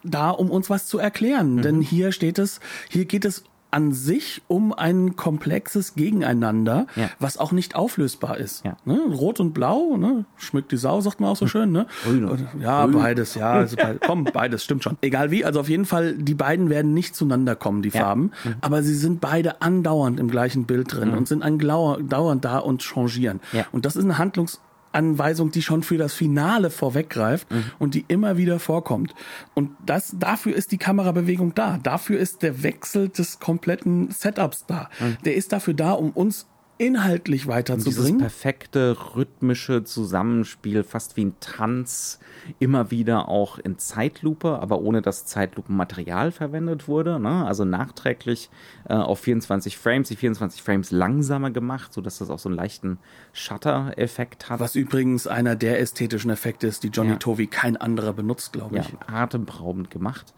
da, um uns was zu erklären. Mhm. Denn hier steht es, hier geht es an sich um ein komplexes Gegeneinander, ja. was auch nicht auflösbar ist. Ja. Ne? Rot und Blau, ne? schmückt die Sau, sagt man auch so schön. Ne? Grün. Ja, Grün. beides, ja. Also beides, komm, beides, stimmt schon. Egal wie, also auf jeden Fall, die beiden werden nicht zueinander kommen, die ja. Farben, mhm. aber sie sind beide andauernd im gleichen Bild drin mhm. und sind andauernd da und changieren. Und das ist eine Handlungs- Anweisung, die schon für das Finale vorweggreift mhm. und die immer wieder vorkommt. Und das, dafür ist die Kamerabewegung da. Dafür ist der Wechsel des kompletten Setups da. Mhm. Der ist dafür da, um uns inhaltlich Dieses weiterzubringen. perfekte rhythmische Zusammenspiel, fast wie ein Tanz, immer wieder auch in Zeitlupe, aber ohne dass Zeitlupenmaterial verwendet wurde. Ne? Also nachträglich äh, auf 24 Frames, die 24 Frames langsamer gemacht, sodass das auch so einen leichten Shutter-Effekt hat. Was übrigens einer der ästhetischen Effekte ist, die Johnny Ja. Tovi kein anderer benutzt, glaube ja, ich. atemberaubend gemacht.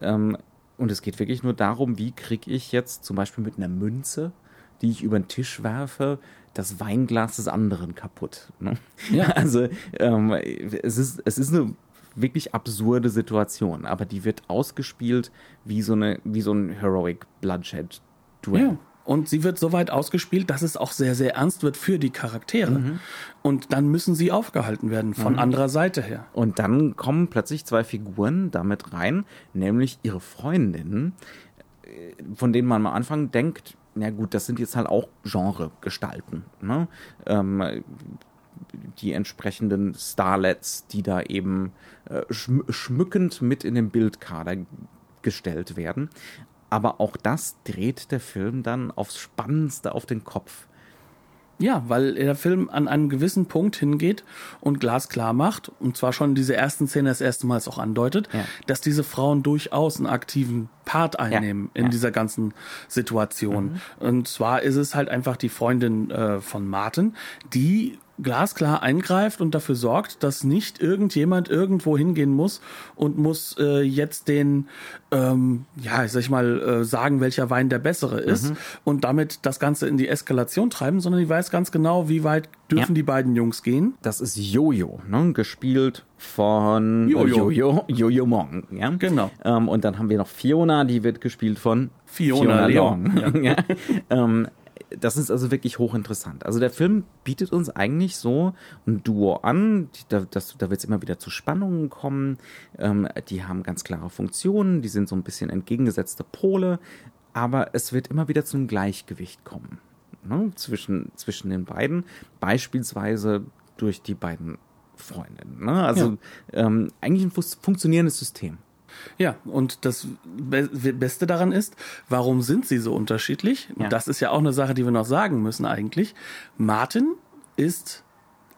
Ähm, und es geht wirklich nur darum, wie kriege ich jetzt zum Beispiel mit einer Münze, die ich über den Tisch werfe, das Weinglas des anderen kaputt. Ne? Ja. Also ähm, es, ist, es ist eine wirklich absurde Situation, aber die wird ausgespielt wie so, eine, wie so ein Heroic Bloodshed Duell. Ja. Und sie wird so weit ausgespielt, dass es auch sehr, sehr ernst wird für die Charaktere. Mhm. Und dann müssen sie aufgehalten werden von anderer Seite her. Und dann kommen plötzlich zwei Figuren damit rein, nämlich ihre Freundinnen, äh, von denen man am Anfang denkt, na gut, das sind jetzt halt auch Genregestalten. Ne? Ähm, die entsprechenden Starlets, die da eben äh, schm schmückend mit in den Bildkader gestellt werden. Aber auch das dreht der Film dann aufs Spannendste auf den Kopf. Ja, weil der Film an einem gewissen Punkt hingeht und glasklar macht, und zwar schon in dieser ersten Szene das erste Mal es auch andeutet, Ja. dass diese Frauen durchaus einen aktiven Part einnehmen in ja. Mhm. dieser ganzen Situation. Und zwar ist es halt einfach die Freundin äh, von Martin, die glasklar eingreift und dafür sorgt, dass nicht irgendjemand irgendwo hingehen muss und muss äh, jetzt den, ähm, ja, ich sag mal, äh, sagen, welcher Wein der bessere ist Mhm. und damit das Ganze in die Eskalation treiben, sondern die weiß ganz genau, wie weit dürfen Ja. die beiden Jungs gehen. Das ist Jojo, ne? gespielt von Jojo. Jojo, Jojo Mong. Ja? Genau. Ähm, und dann haben wir noch Fiona, die wird gespielt von Fiona Leon, Long. Ja. ähm, das ist also wirklich hochinteressant. Also der Film bietet uns eigentlich so ein Duo an, da, das, da wird es immer wieder zu Spannungen kommen. Ähm, die haben ganz klare Funktionen, die sind so ein bisschen entgegengesetzte Pole, aber es wird immer wieder zu einem Gleichgewicht kommen ne, zwischen, zwischen den beiden, beispielsweise durch die beiden Freundinnen. Ne? Also ähm, eigentlich ein fu- funktionierendes System. Ja, und das Be Beste daran ist, warum sind sie so unterschiedlich? Ja. Das ist ja auch eine Sache, die wir noch sagen müssen eigentlich. Martin ist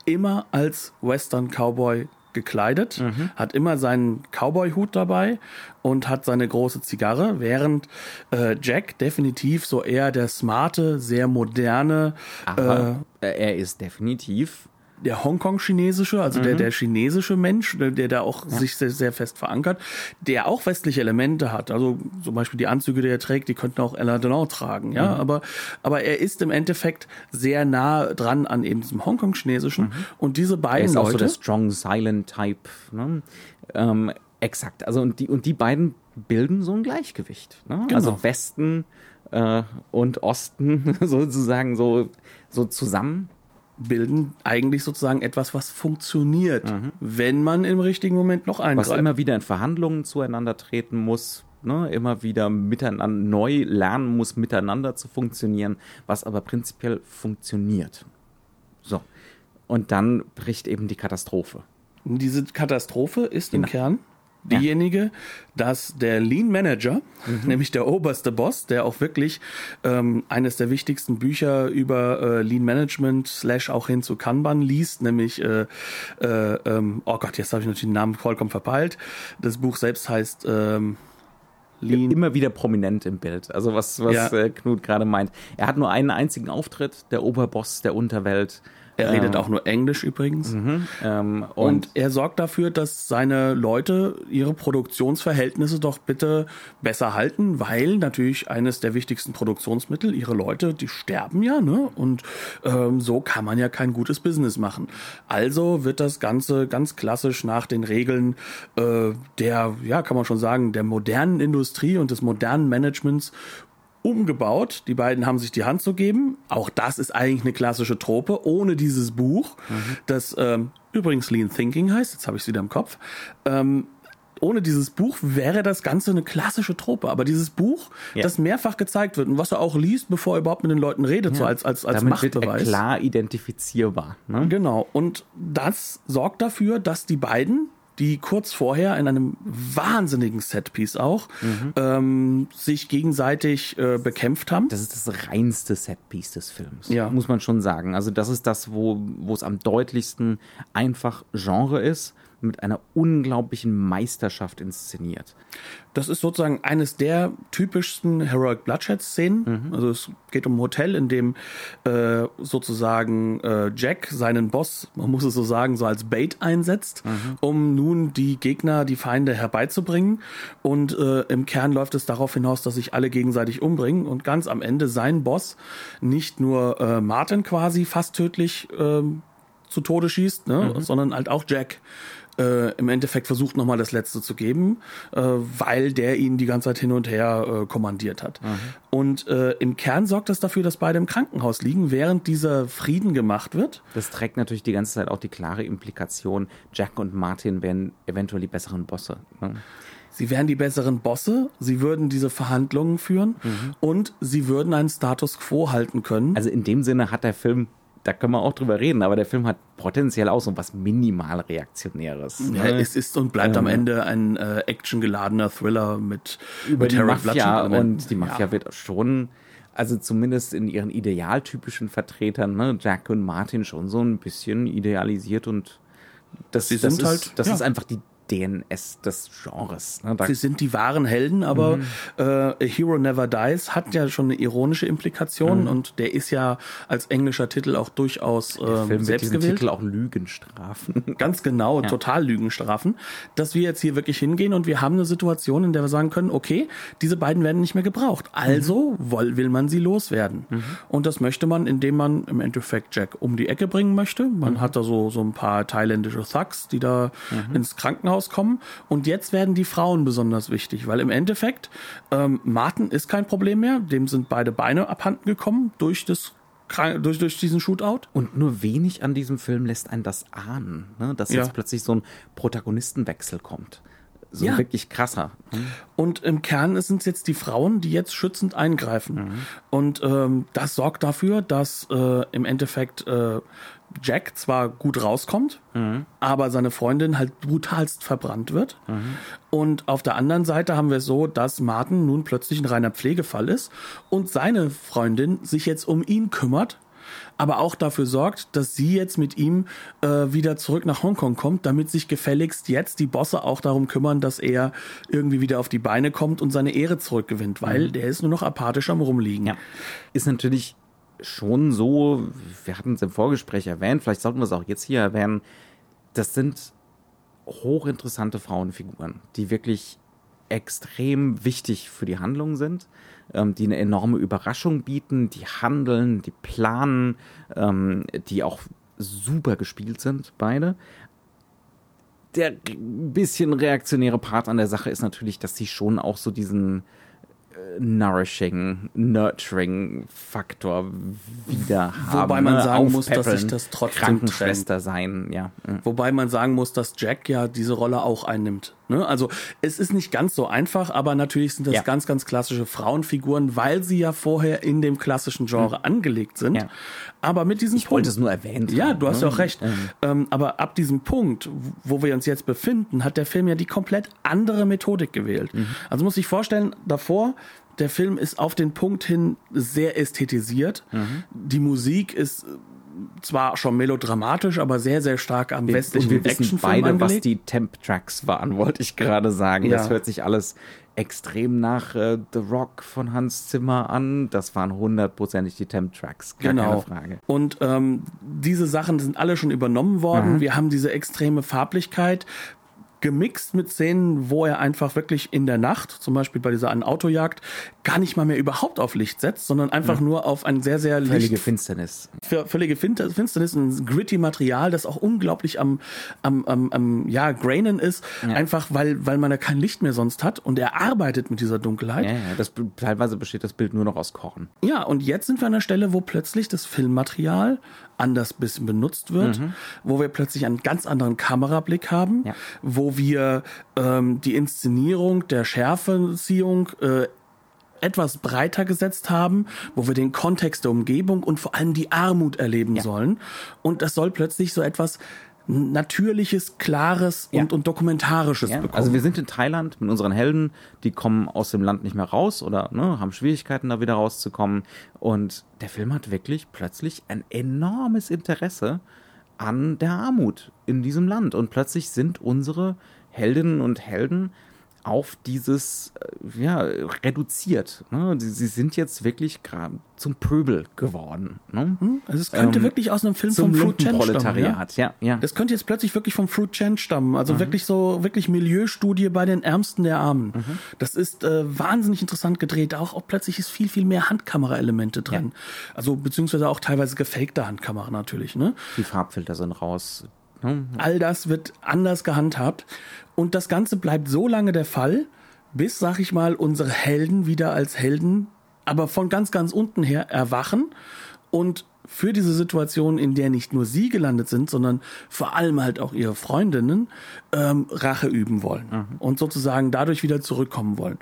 immer als Western Cowboy gekleidet, Mhm. hat immer seinen Cowboy-Hut dabei und hat seine große Zigarre, während äh, Jack definitiv so eher der smarte, sehr moderne, Aber äh, er ist definitiv der Hongkong-chinesische, also Mhm. der, der chinesische Mensch, der, der da auch sich sehr, sehr fest verankert, der auch westliche Elemente hat. Also zum Beispiel die Anzüge, die er trägt, die könnten auch Ella Delon tragen, Mhm. ja. Aber, aber er ist im Endeffekt sehr nah dran an eben diesem Hongkong-chinesischen. Und diese Mhm. er beiden ist auch so Leute, der Strong Silent Type. Ne? Ähm, exakt. Also und die und die beiden bilden so ein Gleichgewicht. Ne? Genau. Also Westen äh, und Osten sozusagen so so zusammen. Bilden eigentlich sozusagen etwas, was funktioniert, wenn man im richtigen Moment noch Mhm. was eingreift. immer wieder in Verhandlungen zueinander treten muss, ne? immer wieder miteinander neu lernen muss, miteinander zu funktionieren, was aber prinzipiell funktioniert. So. Und dann bricht eben die Katastrophe. Diese Katastrophe ist im Genau. Kern diejenige, dass der Lean Manager, Mhm. nämlich der oberste Boss, der auch wirklich ähm, eines der wichtigsten Bücher über äh, Lean Management slash auch hin zu Kanban liest, nämlich äh, äh, ähm, oh Gott, jetzt habe ich natürlich den Namen vollkommen verpeilt. Das Buch selbst heißt ähm, Lean. immer wieder prominent im Bild. Also was, was Ja. äh, Knut gerade meint. Er hat nur einen einzigen Auftritt, der Oberboss der Unterwelt. Er redet Ähm, auch nur Englisch übrigens. Ähm, und, Und er sorgt dafür, dass seine Leute ihre Produktionsverhältnisse doch bitte besser halten, weil natürlich eines der wichtigsten Produktionsmittel, ihre Leute, die sterben ja, ne? Und ähm, so kann man ja kein gutes Business machen. Also wird das Ganze ganz klassisch nach den Regeln äh, der, ja, kann man schon sagen, der modernen Industrie und des modernen Managements umgebaut. Die beiden haben sich die Hand zu geben. Auch das ist eigentlich eine klassische Trope, ohne dieses Buch, das ähm, übrigens Lean Thinking heißt. Jetzt habe ich es wieder im Kopf. Ähm, ohne dieses Buch wäre das Ganze eine klassische Trope. Aber dieses Buch, Ja. das mehrfach gezeigt wird und was er auch liest, bevor er überhaupt mit den Leuten redet, so als, als, als damit wird er Machtbeweis. klar identifizierbar. Ne? Genau. Und das sorgt dafür, dass die beiden, die kurz vorher in einem wahnsinnigen Setpiece auch mhm. ähm, sich gegenseitig äh, bekämpft haben. Das ist das reinste Setpiece des Films, ja. muss man schon sagen. Also das ist das, wo, wo es am deutlichsten einfach Genre ist mit einer unglaublichen Meisterschaft inszeniert. Das ist sozusagen eines der typischsten Heroic Bloodshed-Szenen. Mhm. Also es geht um ein Hotel, in dem äh, sozusagen äh, Jack seinen Boss, man muss es so sagen, so als Bait einsetzt, mhm. um nun die Gegner, die Feinde herbeizubringen. Und äh, im Kern läuft es darauf hinaus, dass sich alle gegenseitig umbringen und ganz am Ende sein Boss nicht nur äh, Martin quasi fast tödlich äh, zu Tode schießt, ne, mhm. sondern halt auch Jack äh, im Endeffekt versucht nochmal das Letzte zu geben, äh, weil der ihn die ganze Zeit hin und her äh, kommandiert hat. Mhm. Und äh, im Kern sorgt das dafür, dass beide im Krankenhaus liegen, während dieser Frieden gemacht wird. Das trägt natürlich die ganze Zeit auch die klare Implikation, Jack und Martin wären eventuell die besseren Bosse. Ne? Sie wären die besseren Bosse, sie würden diese Verhandlungen führen mhm. und sie würden einen Status quo halten können. Also in dem Sinne hat der Film da können wir auch drüber reden, aber der Film hat potenziell auch so was minimal Reaktionäres. Ja, ne? es ist und bleibt ähm, am Ende ein äh, actiongeladener Thriller mit, über mit die Mafia und die Mafia ja. wird schon, also zumindest in ihren idealtypischen Vertretern, ne, Jack und Martin schon so ein bisschen idealisiert und das, das, ist, halt, das ja. ist einfach die DNS des Genres. Ne? Sie sind die wahren Helden, aber mhm. äh, A Hero Never Dies hat ja schon eine ironische Implikation mhm. und der ist ja als englischer Titel auch durchaus äh, Film selbst gewählt. Titel auch Lügenstrafen. Ganz genau, ja. total Lügenstrafen. Dass wir jetzt hier wirklich hingehen und wir haben eine Situation, in der wir sagen können, okay, diese beiden werden nicht mehr gebraucht. Also mhm. will, will man sie loswerden. Mhm. Und das möchte man, indem man im Endeffekt Jack um die Ecke bringen möchte. Man mhm. hat da so, so ein paar thailändische Thugs, die da mhm. ins Krankenhaus rauskommen. Und jetzt werden die Frauen besonders wichtig, weil im Endeffekt ähm, Martin ist kein Problem mehr. Dem sind beide Beine abhanden gekommen durch das durch, durch diesen Shootout. Und nur wenig an diesem Film lässt einen das ahnen, ne? dass ja. jetzt plötzlich so ein Protagonistenwechsel kommt. So ja. wirklich krasser. Mhm. Und im Kern sind es jetzt die Frauen, die jetzt schützend eingreifen. Mhm. Und ähm, das sorgt dafür, dass äh, im Endeffekt äh, Jack zwar gut rauskommt, mhm. aber seine Freundin halt brutalst verbrannt wird. Mhm. Und auf der anderen Seite haben wir es so, dass Martin nun plötzlich ein reiner Pflegefall ist und seine Freundin sich jetzt um ihn kümmert, aber auch dafür sorgt, dass sie jetzt mit ihm äh, wieder zurück nach Hongkong kommt, damit sich gefälligst jetzt die Bosse auch darum kümmern, dass er irgendwie wieder auf die Beine kommt und seine Ehre zurückgewinnt, weil mhm. der ist nur noch apathisch am Rumliegen. Ja. Ist natürlich schon so, wir hatten es im Vorgespräch erwähnt, vielleicht sollten wir es auch jetzt hier erwähnen, das sind hochinteressante Frauenfiguren, die wirklich extrem wichtig für die Handlung sind, ähm, die eine enorme Überraschung bieten, die handeln, die planen, ähm, die auch super gespielt sind, beide. Der bisschen reaktionäre Part an der Sache ist natürlich, dass sie schon auch so diesen nourishing, nurturing Faktor wieder haben. Wobei man ne? sagen muss, dass sich das trotzdem Krankenschwester trennt. sein, ja. Mhm. Wobei man sagen muss, dass Jack ja diese Rolle auch einnimmt. Ne? Also es ist nicht ganz so einfach, aber natürlich sind das ja. ganz, ganz klassische Frauenfiguren, weil sie ja vorher in dem klassischen Genre mhm. angelegt sind. Ja. Aber mit diesem ich Punkt, wollte es nur erwähnt. Ja, du hast ja auch recht. Mhm. Ähm, aber ab diesem Punkt, wo wir uns jetzt befinden, hat der Film ja die komplett andere Methodik gewählt. Mhm. Also muss ich vorstellen, davor der Film ist auf den Punkt hin sehr ästhetisiert. Mhm. Die Musik ist zwar schon melodramatisch, aber sehr, sehr stark am westlichen wir wissen beide, angelegt. was die Temp-Tracks waren, wollte ich gerade sagen. Ja. Das hört sich alles extrem nach äh, The Rock von Hans Zimmer an. Das waren hundertprozentig die Temp-Tracks, genau. keine Frage. Und ähm, diese Sachen sind alle schon übernommen worden. Mhm. Wir haben diese extreme Farblichkeit gemixt mit Szenen, wo er einfach wirklich in der Nacht, zum Beispiel bei dieser einen Autojagd, gar nicht mal mehr überhaupt auf Licht setzt, sondern einfach mhm. nur auf ein sehr, sehr Licht. Völlige Finsternis. Für völlige Finsternis, ein gritty Material, das auch unglaublich am, am, am, am ja, grainen ist, ja. einfach weil, weil man ja kein Licht mehr sonst hat und er arbeitet mit dieser Dunkelheit. Ja, ja, das, teilweise besteht das Bild nur noch aus Korn. Ja, und jetzt sind wir an der Stelle, wo plötzlich das Filmmaterial anders bisschen benutzt wird, mhm. wo wir plötzlich einen ganz anderen Kamerablick haben, ja. wo wir ähm, die Inszenierung der Schärfeziehung äh, etwas breiter gesetzt haben, wo wir den Kontext der Umgebung und vor allem die Armut erleben ja. sollen. Und das soll plötzlich so etwas natürliches, klares Ja. und, und dokumentarisches Ja, bekommen. also wir sind in Thailand mit unseren Helden, die kommen aus dem Land nicht mehr raus oder ne, haben Schwierigkeiten, da wieder rauszukommen. Und der Film hat wirklich plötzlich ein enormes Interesse an der Armut in diesem Land. Und plötzlich sind unsere Heldinnen und Helden auf dieses, äh, ja, reduziert. Ne? Sie, sie sind jetzt wirklich gerade zum Pöbel geworden. Ne? also es könnte ähm, wirklich aus einem Film vom Fruit Chen stammen. Ja? Ja, ja. Das könnte jetzt plötzlich wirklich vom Fruit Chen stammen. Mhm. Also wirklich so, wirklich Milieustudie bei den Ärmsten der Armen. Mhm. Das ist äh, wahnsinnig interessant gedreht. Auch, auch plötzlich ist viel, viel mehr Handkamera-Elemente drin. Also beziehungsweise auch teilweise gefakte Handkamera natürlich. Ne? Die Farbfilter sind raus. Ne? All das wird anders gehandhabt. Und das Ganze bleibt so lange der Fall, bis, sag ich mal, unsere Helden wieder als Helden, aber von ganz, ganz unten her erwachen und für diese Situation, in der nicht nur sie gelandet sind, sondern vor allem halt auch ihre Freundinnen, ähm, Rache üben wollen und sozusagen dadurch wieder zurückkommen wollen.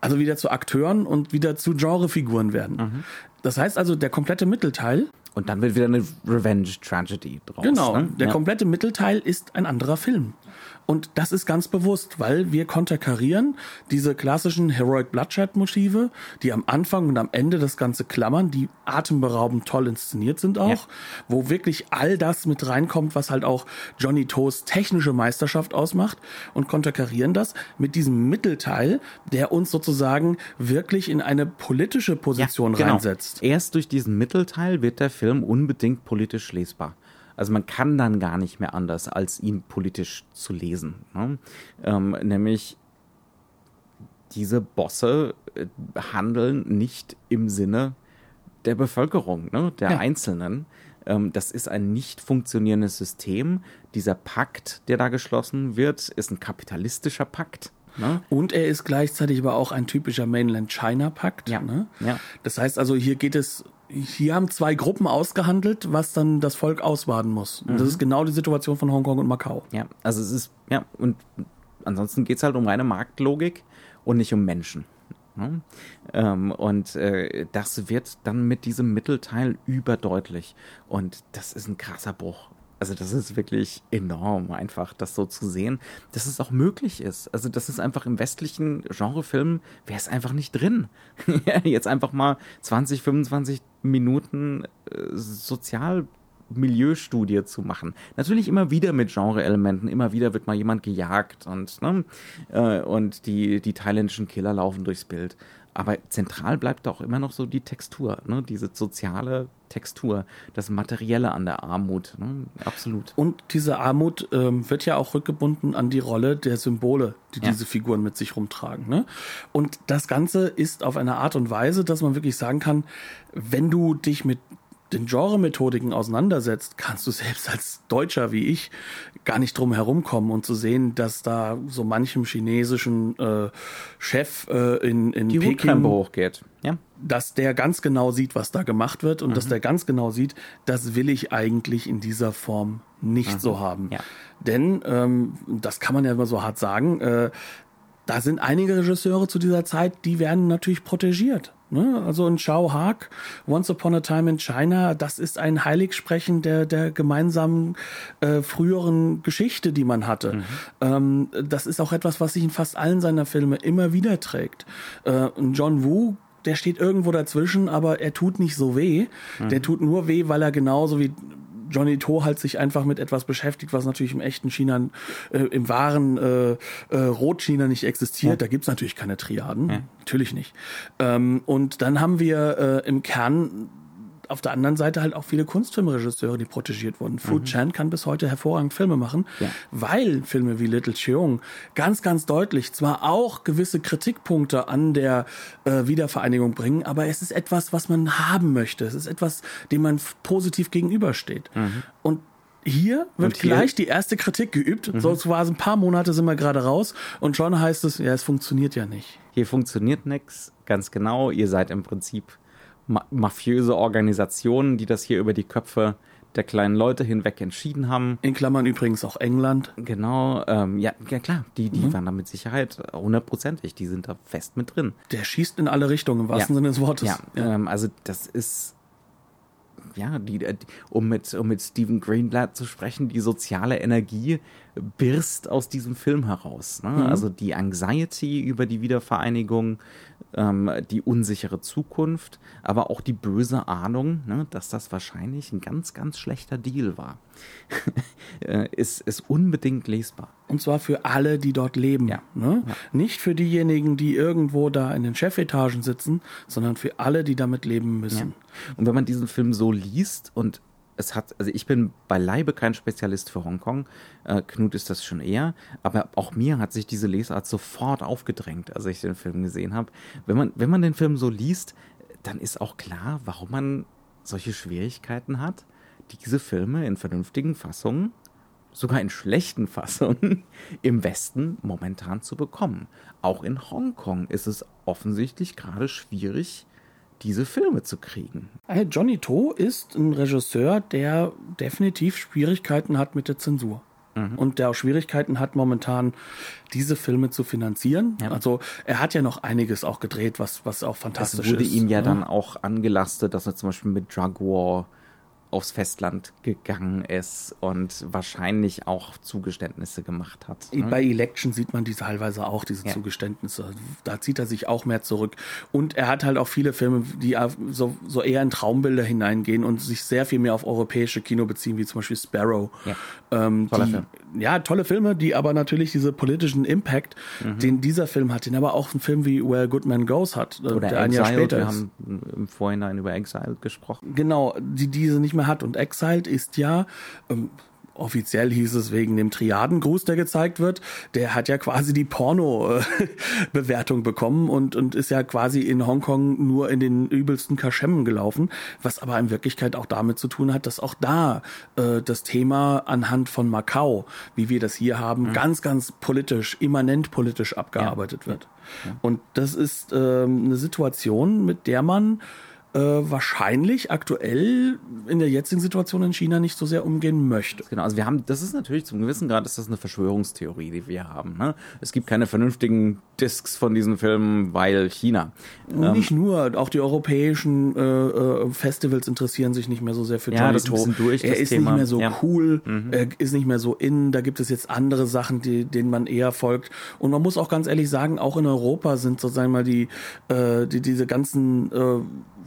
Also wieder zu Akteuren und wieder zu Genrefiguren werden. Das heißt also, der komplette Mittelteil Und dann wird wieder eine Revenge-Tragedy draus. Genau, ne? der ja. komplette Mittelteil ist ein anderer Film. Und das ist ganz bewusst, weil wir konterkarieren diese klassischen Heroic Bloodshed-Motive, die am Anfang und am Ende das Ganze klammern, die atemberaubend toll inszeniert sind auch, Ja. wo wirklich all das mit reinkommt, was halt auch Johnny Toes technische Meisterschaft ausmacht und konterkarieren das mit diesem Mittelteil, der uns sozusagen wirklich in eine politische Position genau. reinsetzt. Erst durch diesen Mittelteil wird der Film unbedingt politisch lesbar. Also man kann dann gar nicht mehr anders, als ihn politisch zu lesen. Ne? Ähm, nämlich diese Bosse äh, handeln nicht im Sinne der Bevölkerung, ne? der Ja. Einzelnen. Ähm, das ist ein nicht funktionierendes System. Dieser Pakt, der da geschlossen wird, ist ein kapitalistischer Pakt. Ne? Und er ist gleichzeitig aber auch ein typischer Mainland-China-Pakt. Ja, Ne? ja. Das heißt also, hier geht es, hier haben zwei Gruppen ausgehandelt, was dann das Volk ausbaden muss. Und das Mhm. ist genau die Situation von Hongkong und Macau. Ja, also es ist, ja, und ansonsten geht es halt um reine Marktlogik und nicht um Menschen. Ne? Ähm, und äh, das wird dann mit diesem Mittelteil überdeutlich. Und das ist ein krasser Bruch. Also das ist wirklich enorm einfach, das so zu sehen, dass es auch möglich ist. Also das ist einfach im westlichen Genrefilm, wäre es einfach nicht drin. Jetzt einfach mal 20, 25 Minuten äh, Sozial Milieustudie zu machen. Natürlich immer wieder mit Genre-Elementen, immer wieder wird mal jemand gejagt und, ne, äh, und die, die thailändischen Killer laufen durchs Bild. Aber zentral bleibt auch immer noch so die Textur, ne, diese soziale Textur, das Materielle an der Armut. Ne, absolut. Und diese Armut ähm, wird ja auch rückgebunden an die Rolle der Symbole, die Ja. diese Figuren mit sich rumtragen. Ne? Und das Ganze ist auf eine Art und Weise, dass man wirklich sagen kann, wenn du dich mit den Genre-Methodiken auseinandersetzt, kannst du selbst als Deutscher wie ich gar nicht drum herumkommen und zu sehen, dass da so manchem chinesischen äh, Chef äh, in, in Die Peking hochgeht. Ja. Dass der ganz genau sieht, was da gemacht wird und dass Mhm. der ganz genau sieht, das will ich eigentlich in dieser Form nicht so haben. Mhm. Ja. Denn, ähm, das kann man ja immer so hart sagen, äh, da sind einige Regisseure zu dieser Zeit, die werden natürlich protegiert. Ne? Also in Shao Haag, Once Upon a Time in China, das ist ein Heiligsprechen der, der gemeinsamen äh, früheren Geschichte, die man hatte. Ähm, das ist auch etwas, was sich in fast allen seiner Filme immer wieder trägt. Äh, John Woo der steht irgendwo dazwischen, aber er tut nicht so weh. Der tut nur weh, weil er genauso wie Johnny To halt sich einfach mit etwas beschäftigt, was natürlich im echten China, äh, im wahren äh, äh, Rot-China nicht existiert. Da gibt's natürlich keine Triaden. Natürlich nicht. Ähm, und dann haben wir äh, im Kern auf der anderen Seite halt auch viele Kunstfilmregisseure, die protegiert wurden. Fu Chan kann bis heute hervorragend Filme machen, Ja. weil Filme wie Little Cheung ganz, ganz deutlich zwar auch gewisse Kritikpunkte an der äh, Wiedervereinigung bringen, aber es ist etwas, was man haben möchte. Es ist etwas, dem man positiv gegenübersteht. Und hier wird hier- gleich die erste Kritik geübt. So quasi ein paar Monate sind wir gerade raus und schon heißt es, ja, es funktioniert ja nicht. Hier funktioniert nichts, ganz genau. Ihr seid im Prinzip ma mafiöse Organisationen, die das hier über die Köpfe der kleinen Leute hinweg entschieden haben. In Klammern übrigens auch England. Genau, ähm, ja, ja klar, die, die waren da mit Sicherheit hundertprozentig, die sind da fest mit drin. Der schießt in alle Richtungen, im wahrsten Ja. Sinne des Wortes. Ja, Ähm, also das ist ja, die, um mit, um mit Stephen Greenblatt zu sprechen, die soziale Energie birst aus diesem Film heraus. Ne? Mhm. Also die Anxiety über die Wiedervereinigung, ähm, die unsichere Zukunft, aber auch die böse Ahnung, ne, dass das wahrscheinlich ein ganz, ganz schlechter Deal war, äh, ist, ist unbedingt lesbar. Und zwar für alle, die dort leben. Ja. Ne? Ja. Nicht für diejenigen, die irgendwo da in den Chefetagen sitzen, sondern für alle, die damit leben müssen. Ja. Und wenn man diesen Film so liest und es hat, also ich bin beileibe kein Spezialist für Hongkong, äh, Knut ist das schon eher, aber auch mir hat sich diese Lesart sofort aufgedrängt, als ich den Film gesehen habe. Wenn man, wenn man den Film so liest, dann ist auch klar, warum man solche Schwierigkeiten hat, diese Filme in vernünftigen Fassungen, sogar in schlechten Fassungen, im Westen momentan zu bekommen. Auch in Hongkong ist es offensichtlich gerade schwierig, diese Filme zu kriegen. Johnny To ist ein Regisseur, der definitiv Schwierigkeiten hat mit der Zensur. Mhm. Und der auch Schwierigkeiten hat momentan, diese Filme zu finanzieren. Ja. Also er hat ja noch einiges auch gedreht, was, was auch fantastisch ist. Es wurde ist, ihm ja, ja, dann auch angelastet, dass er zum Beispiel mit Drug War aufs Festland gegangen ist und wahrscheinlich auch Zugeständnisse gemacht hat. Ne? Bei Election sieht man die teilweise auch, diese ja. Zugeständnisse. Da zieht er sich auch mehr zurück. Und er hat halt auch viele Filme, die so, so eher in Traumbilder hineingehen und sich sehr viel mehr auf europäische Kino beziehen, wie zum Beispiel Sparrow. Ja, ähm, Toller die, Film. ja tolle Filme, die aber natürlich diese politischen Impact, mhm. den dieser Film hat, den aber auch ein Film wie Where Good Man Goes hat, äh, Oder der Exiled, ein Jahr später wir ist. haben im Vorhinein über Exiled gesprochen. Genau, die diese nicht mehr mehr hat. Und Exiled ist ja, ähm, offiziell hieß es wegen dem Triadengruß, der gezeigt wird, der hat ja quasi die Porno-Bewertung bekommen und, und ist ja quasi in Hongkong nur in den übelsten Kaschemmen gelaufen, was aber in Wirklichkeit auch damit zu tun hat, dass auch da äh, das Thema anhand von Macau, wie wir das hier haben, mhm. ganz, ganz politisch, immanent politisch abgearbeitet ja. wird. Ja. Und das ist ähm, eine Situation, mit der man äh, wahrscheinlich aktuell in der jetzigen Situation in China nicht so sehr umgehen möchte. Genau, also wir haben, das ist natürlich zum gewissen Grad ist das eine Verschwörungstheorie, die wir haben. Ne? Es gibt keine vernünftigen Discs von diesen Filmen, weil China. Ähm, nicht nur, auch die europäischen äh, äh, Festivals interessieren sich nicht mehr so sehr für ja, Johnny To. Durch, er ist Thema. nicht mehr so ja. cool, mhm. er ist nicht mehr so in, da gibt es jetzt andere Sachen, die, denen man eher folgt. Und man muss auch ganz ehrlich sagen, auch in Europa sind sozusagen mal die, äh, die diese ganzen äh,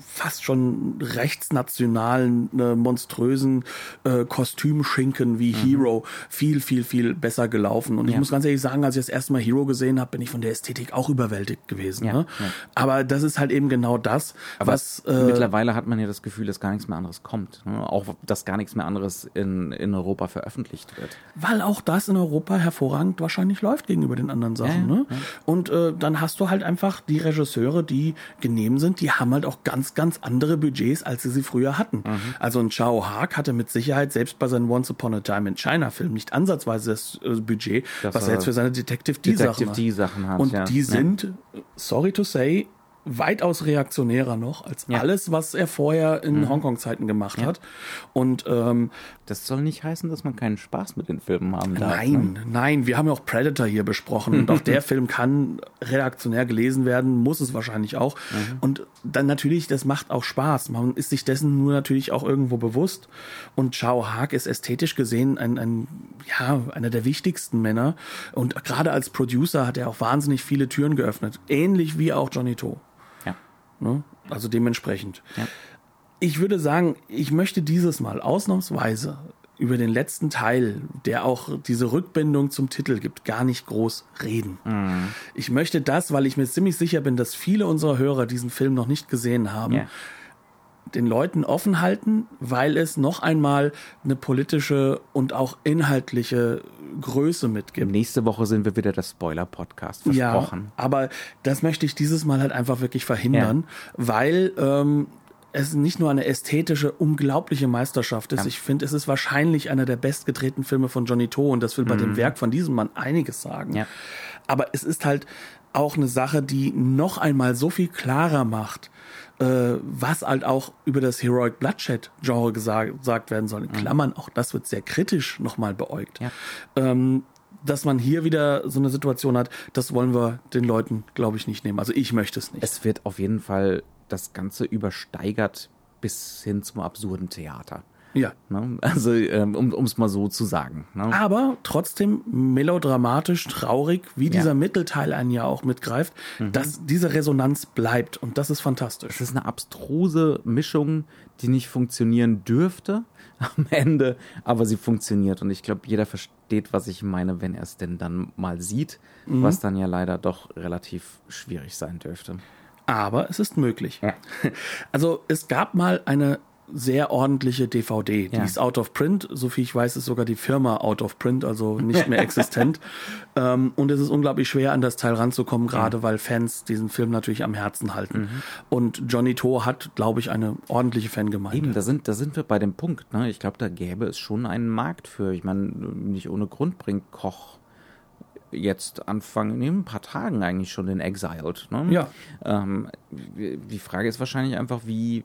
fast schon rechtsnationalen, äh, monströsen äh, Kostümschinken wie mhm. Hero viel, viel, viel besser gelaufen. Und ja. ich muss ganz ehrlich sagen, als ich das erste Mal Hero gesehen habe, bin ich von der Ästhetik auch überwältigt gewesen. Ja, ne? ja. Aber das ist halt eben genau das, Aber was. Äh, mittlerweile hat man ja das Gefühl, dass gar nichts mehr anderes kommt. Ne? Auch, dass gar nichts mehr anderes in, in Europa veröffentlicht wird. Weil auch das in Europa hervorragend wahrscheinlich läuft gegenüber den anderen Sachen. ne? Und äh, dann hast du halt einfach die Regisseure, die genehm sind, die haben halt auch ganz, ganz andere Budgets, als sie sie früher hatten. Mhm. Also ein Chao Haag hatte mit Sicherheit selbst bei seinem Once Upon a Time in China Film nicht ansatzweise das äh, Budget, das was er jetzt für seine Detective D-Sachen hat. Und ja. die sind, sorry to say, weitaus reaktionärer noch als ja. alles, was er vorher in mhm. Hongkong-Zeiten gemacht ja. hat. Und ähm, das soll nicht heißen, dass man keinen Spaß mit den Filmen haben darf. Nein, ne? nein, wir haben ja auch Predator hier besprochen und auch der Film kann reaktionär gelesen werden, muss es wahrscheinlich auch. Mhm. Und dann natürlich, das macht auch Spaß. Man ist sich dessen nur natürlich auch irgendwo bewusst. Und Chao Haag ist ästhetisch gesehen ein, ein ja, einer der wichtigsten Männer. Und gerade als Producer hat er auch wahnsinnig viele Türen geöffnet. Ähnlich wie auch Johnny To. Ne? Also dementsprechend. Ja ich würde sagen, ich möchte dieses Mal ausnahmsweise über den letzten Teil, der auch diese Rückbindung zum Titel gibt, gar nicht groß reden. Mhm. Ich möchte das, weil ich mir ziemlich sicher bin, dass viele unserer Hörer diesen Film noch nicht gesehen haben, yeah. Den Leuten offen halten, weil es noch einmal eine politische und auch inhaltliche Größe mitgibt. Nächste Woche sind wir wieder der Spoiler-Podcast versprochen. Ja, aber das möchte ich dieses Mal halt einfach wirklich verhindern, ja. weil ähm, es nicht nur eine ästhetische, unglaubliche Meisterschaft ist. Ja. Ich finde, es ist wahrscheinlich einer der bestgedrehten Filme von Johnny To und das will bei dem mhm. Werk von diesem Mann einiges sagen. Ja. Aber es ist halt auch eine Sache, die noch einmal so viel klarer macht, äh, was halt auch über das Heroic Bloodshed-Genre gesagt, gesagt werden soll. In mhm. Klammern, auch das wird sehr kritisch nochmal beäugt. Ja. Ähm, dass man hier wieder so eine Situation hat, das wollen wir den Leuten, glaube ich, nicht nehmen. Also ich möchte es nicht. Es wird auf jeden Fall das Ganze übersteigert bis hin zum absurden Theater. Ja. Ne? Also, ähm, um es mal so zu sagen. Ne? Aber trotzdem melodramatisch, traurig, wie dieser Mittelteil einen ja auch mitgreift, dass diese Resonanz bleibt und das ist fantastisch. Es ist eine abstruse Mischung, die nicht funktionieren dürfte am Ende, aber sie funktioniert. Und ich glaube, jeder versteht, was ich meine, wenn er es denn dann mal sieht, was dann ja leider doch relativ schwierig sein dürfte. Aber es ist möglich. Ja. Also es gab mal eine sehr ordentliche DVD. Die Ja. ist out of print. So viel ich weiß, ist sogar die Firma out of print, also nicht mehr existent. ähm, und es ist unglaublich schwer, an das Teil ranzukommen, gerade weil Fans diesen Film natürlich am Herzen halten. Mhm. Und Johnny To hat, glaube ich, eine ordentliche Fangemeinde. Eben, da sind, da sind wir bei dem Punkt. Ne? Ich glaube, da gäbe es schon einen Markt für. Ich meine, nicht ohne Grund bringt Koch jetzt Anfang, in ein paar Tagen eigentlich schon den Exiled. Ne? Ja. Ähm, die Frage ist wahrscheinlich einfach, wie,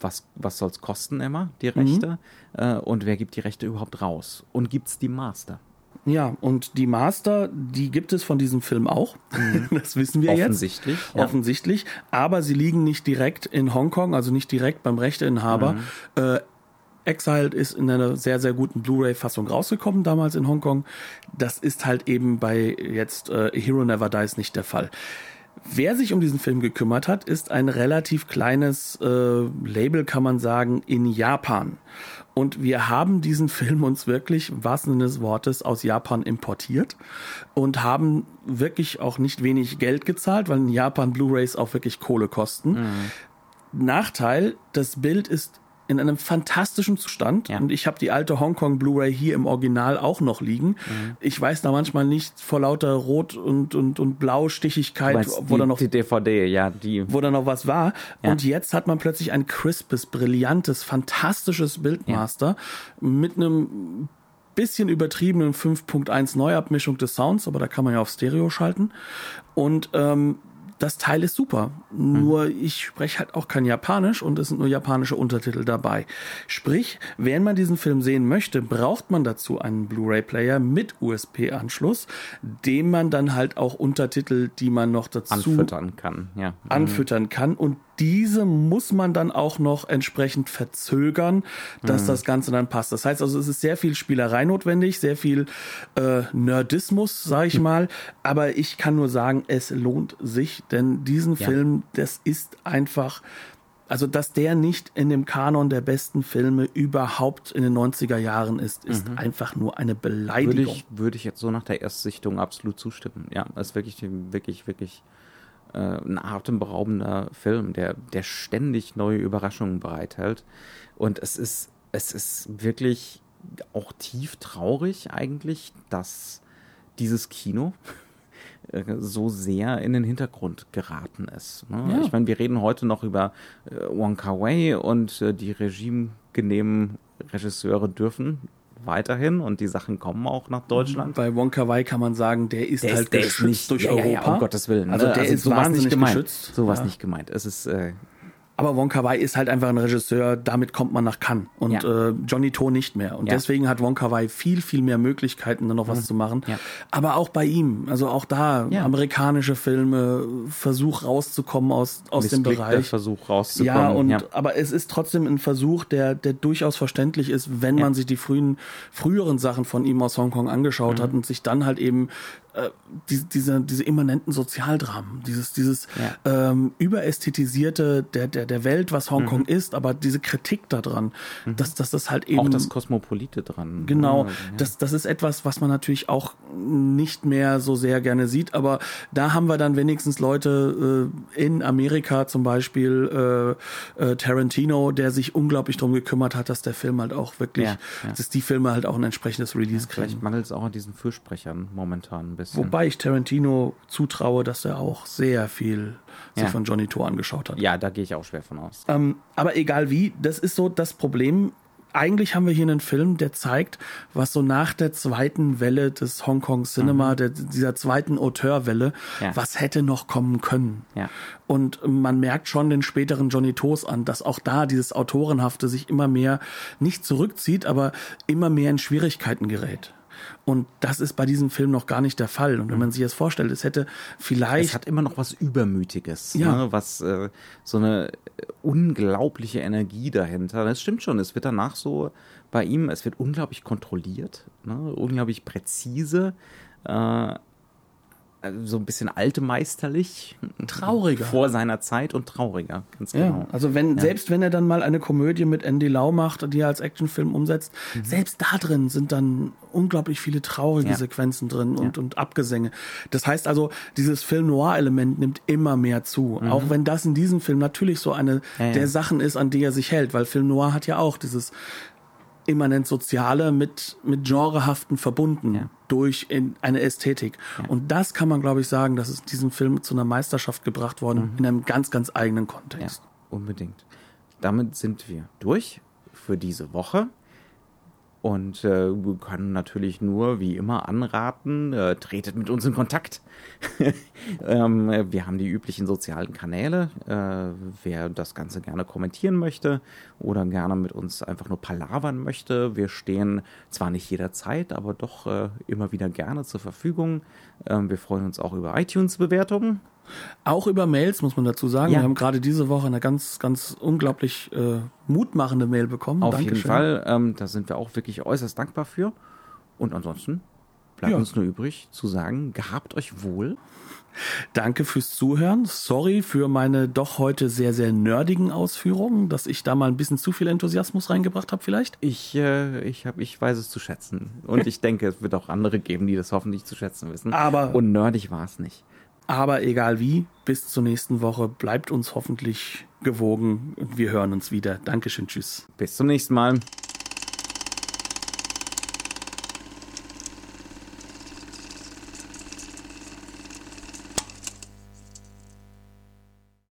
was, was soll es kosten immer, die Rechte? Äh, und wer gibt die Rechte überhaupt raus? Und gibt es die Master? Ja, und die Master, die gibt es von diesem Film auch. Das wissen wir jetzt. Mhm. Offensichtlich. ja. Offensichtlich. Aber sie liegen nicht direkt in Hongkong, also nicht direkt beim Rechteinhaber. Mhm. Äh, Exiled ist in einer sehr, sehr guten Blu-ray-Fassung rausgekommen, damals in Hongkong. Das ist halt eben bei jetzt äh, Hero Never Dies nicht der Fall. Wer sich um diesen Film gekümmert hat, ist ein relativ kleines äh, Label, kann man sagen, in Japan. Und wir haben diesen Film uns wirklich, im wahrsten Sinne des Wortes, aus Japan importiert und haben wirklich auch nicht wenig Geld gezahlt, weil in Japan Blu-rays auch wirklich Kohle kosten. Nachteil, das Bild ist in einem fantastischen Zustand Ja. und ich habe die alte Hongkong Blu-ray hier im Original auch noch liegen. Ich weiß da manchmal nicht vor lauter Rot und und und Blaustichigkeit, wo die, da noch die DVD, ja, die. wo da noch was war. Ja. Und jetzt hat man plötzlich ein crispes, brillantes, fantastisches Bildmaster mit einem bisschen übertriebenen 5.1 Neuabmischung des Sounds, aber da kann man ja auf Stereo schalten. Und ähm, das Teil ist super. Nur ich spreche halt auch kein Japanisch und es sind nur japanische Untertitel dabei. Sprich, wenn man diesen Film sehen möchte, braucht man dazu einen Blu-ray-Player mit USB-Anschluss, dem man dann halt auch Untertitel, die man noch dazu anfüttern kann, ja. anfüttern kann. Und diese muss man dann auch noch entsprechend verzögern, dass das Ganze dann passt. Das heißt also, es ist sehr viel Spielerei notwendig, sehr viel äh, Nerdismus, sage ich mal. Aber ich kann nur sagen, es lohnt sich, denn diesen Ja. Film, das ist einfach. Also, dass der nicht in dem Kanon der besten Filme überhaupt in den 90er Jahren ist, ist einfach nur eine Würde Beleidigung. ich, würde ich jetzt so nach der Erstsichtung absolut zustimmen. Ja, das ist wirklich, wirklich, wirklich äh, ein atemberaubender Film, der, der ständig neue Überraschungen bereithält. Und es ist, es ist wirklich auch tief traurig eigentlich, dass dieses Kino äh, so sehr in den Hintergrund geraten ist. Ne? Ja. Ich meine, wir reden heute noch über äh, Wong Kar Wai und äh, die regimegenehmen Regisseure dürfen weiterhin und die Sachen kommen auch nach Deutschland. Bei Wonka Wai kann man sagen, der ist Der halt ist, der geschützt ist nicht durch ja, Europa. Ja, um Gottes Willen. Also ne? der ist sowas wahnsinnig nicht gemeint. geschützt. Sowas Ja. nicht gemeint. Es ist äh, Aber Wonka Wai ist halt einfach ein Regisseur, damit kommt man nach Cannes. Und Ja. äh, Johnny To nicht mehr. Und Ja. deswegen hat Wonka Wai viel, viel mehr Möglichkeiten, da noch was zu machen. Ja. Aber auch bei ihm, also auch da, Ja. amerikanische Filme, Versuch rauszukommen aus, aus dem Bereich. Versuch rauszukommen. Ja, und aber es ist trotzdem ein Versuch, der, der durchaus verständlich ist, wenn Ja. man sich die frühen, früheren Sachen von ihm aus Hongkong angeschaut Mhm. hat und sich dann halt eben äh, die, diese, diese immanenten Sozialdramen, dieses, dieses ähm, überästhetisierte der, der, der Welt, was Hongkong ist, aber diese Kritik daran, dass, dass das halt eben Mhm. auch das Kosmopolite dran. Genau, Ja, das, das ist etwas, was man natürlich auch nicht mehr so sehr gerne sieht, aber da haben wir dann wenigstens Leute äh, in Amerika zum Beispiel äh, äh, Tarantino, der sich unglaublich drum gekümmert hat, dass der Film halt auch wirklich, Ja, ja. dass die Filme halt auch ein entsprechendes Release Vielleicht kriegen. mangelt es auch an diesen Fürsprechern momentan bisschen. Wobei ich Tarantino zutraue, dass er auch sehr viel sich Ja. von Johnny To angeschaut hat. ja, da gehe ich auch schwer von aus. Ähm, aber egal wie, das ist so das Problem. Eigentlich haben wir hier einen Film, der zeigt, was so nach der zweiten Welle des Hongkong Cinema, der, dieser zweiten Auteurwelle, Mhm. Ja. was hätte noch kommen können. Ja. Und man merkt schon den späteren Johnny Toos an, dass auch da dieses Autorenhafte sich immer mehr nicht zurückzieht, aber immer mehr in Schwierigkeiten gerät. Und das ist bei diesem Film noch gar nicht der Fall. Und wenn man sich das vorstellt, es hätte vielleicht. Es hat immer noch was Übermütiges, Ja. ne? was äh, so eine unglaubliche Energie dahinter. Das stimmt schon. Es wird danach so bei ihm, es wird unglaublich kontrolliert, ne? unglaublich präzise. Äh, so ein bisschen altemeisterlich. Trauriger. Vor seiner Zeit und trauriger, ganz Ja, genau. also wenn, selbst wenn er dann mal eine Komödie mit Andy Lau macht, die er als Actionfilm umsetzt, selbst da drin sind dann unglaublich viele traurige Mhm. Ja. Sequenzen drin und, und Abgesänge. Das heißt also, dieses Film-Noir-Element nimmt immer mehr zu. Auch wenn das in diesem Film natürlich so eine Mhm. Ja, ja. der Sachen ist, an die er sich hält, weil Film Noir hat ja auch dieses immanent Soziale mit, mit Genrehaften verbunden Ja. durch in eine Ästhetik. Und das kann man, glaube ich, sagen, dass es diesem Film zu einer Meisterschaft gebracht worden, in einem ganz, ganz eigenen Mhm. Ja, Kontext. unbedingt. Damit sind wir durch für diese Woche. Und äh, können natürlich nur, wie immer, anraten, äh, tretet mit uns in Kontakt. ähm, äh, wir haben die üblichen sozialen Kanäle. Äh, wer das Ganze gerne kommentieren möchte oder gerne mit uns einfach nur palavern möchte, wir stehen zwar nicht jederzeit, aber doch äh, immer wieder gerne zur Verfügung. Ähm, wir freuen uns auch über iTunes-Bewertungen. Auch über Mails muss man dazu sagen. Ja. Wir haben gerade diese Woche eine ganz, ganz unglaublich äh, mutmachende Mail bekommen. Auf Dankeschön. jeden Fall. Ähm, da sind wir auch wirklich äußerst dankbar für. Und ansonsten bleibt Ja. uns nur übrig zu sagen, gehabt euch wohl. Danke fürs Zuhören. Sorry für meine doch heute sehr, sehr nerdigen Ausführungen, dass ich da mal ein bisschen zu viel Enthusiasmus reingebracht habe vielleicht. Ich, äh, ich, hab, ich weiß es zu schätzen. Und ich denke, es wird auch andere geben, die das hoffentlich zu schätzen wissen. Aber- Und nerdig war es nicht. Aber egal wie, bis zur nächsten Woche bleibt uns hoffentlich gewogen wir hören uns wieder. Dankeschön, tschüss. Bis zum nächsten Mal.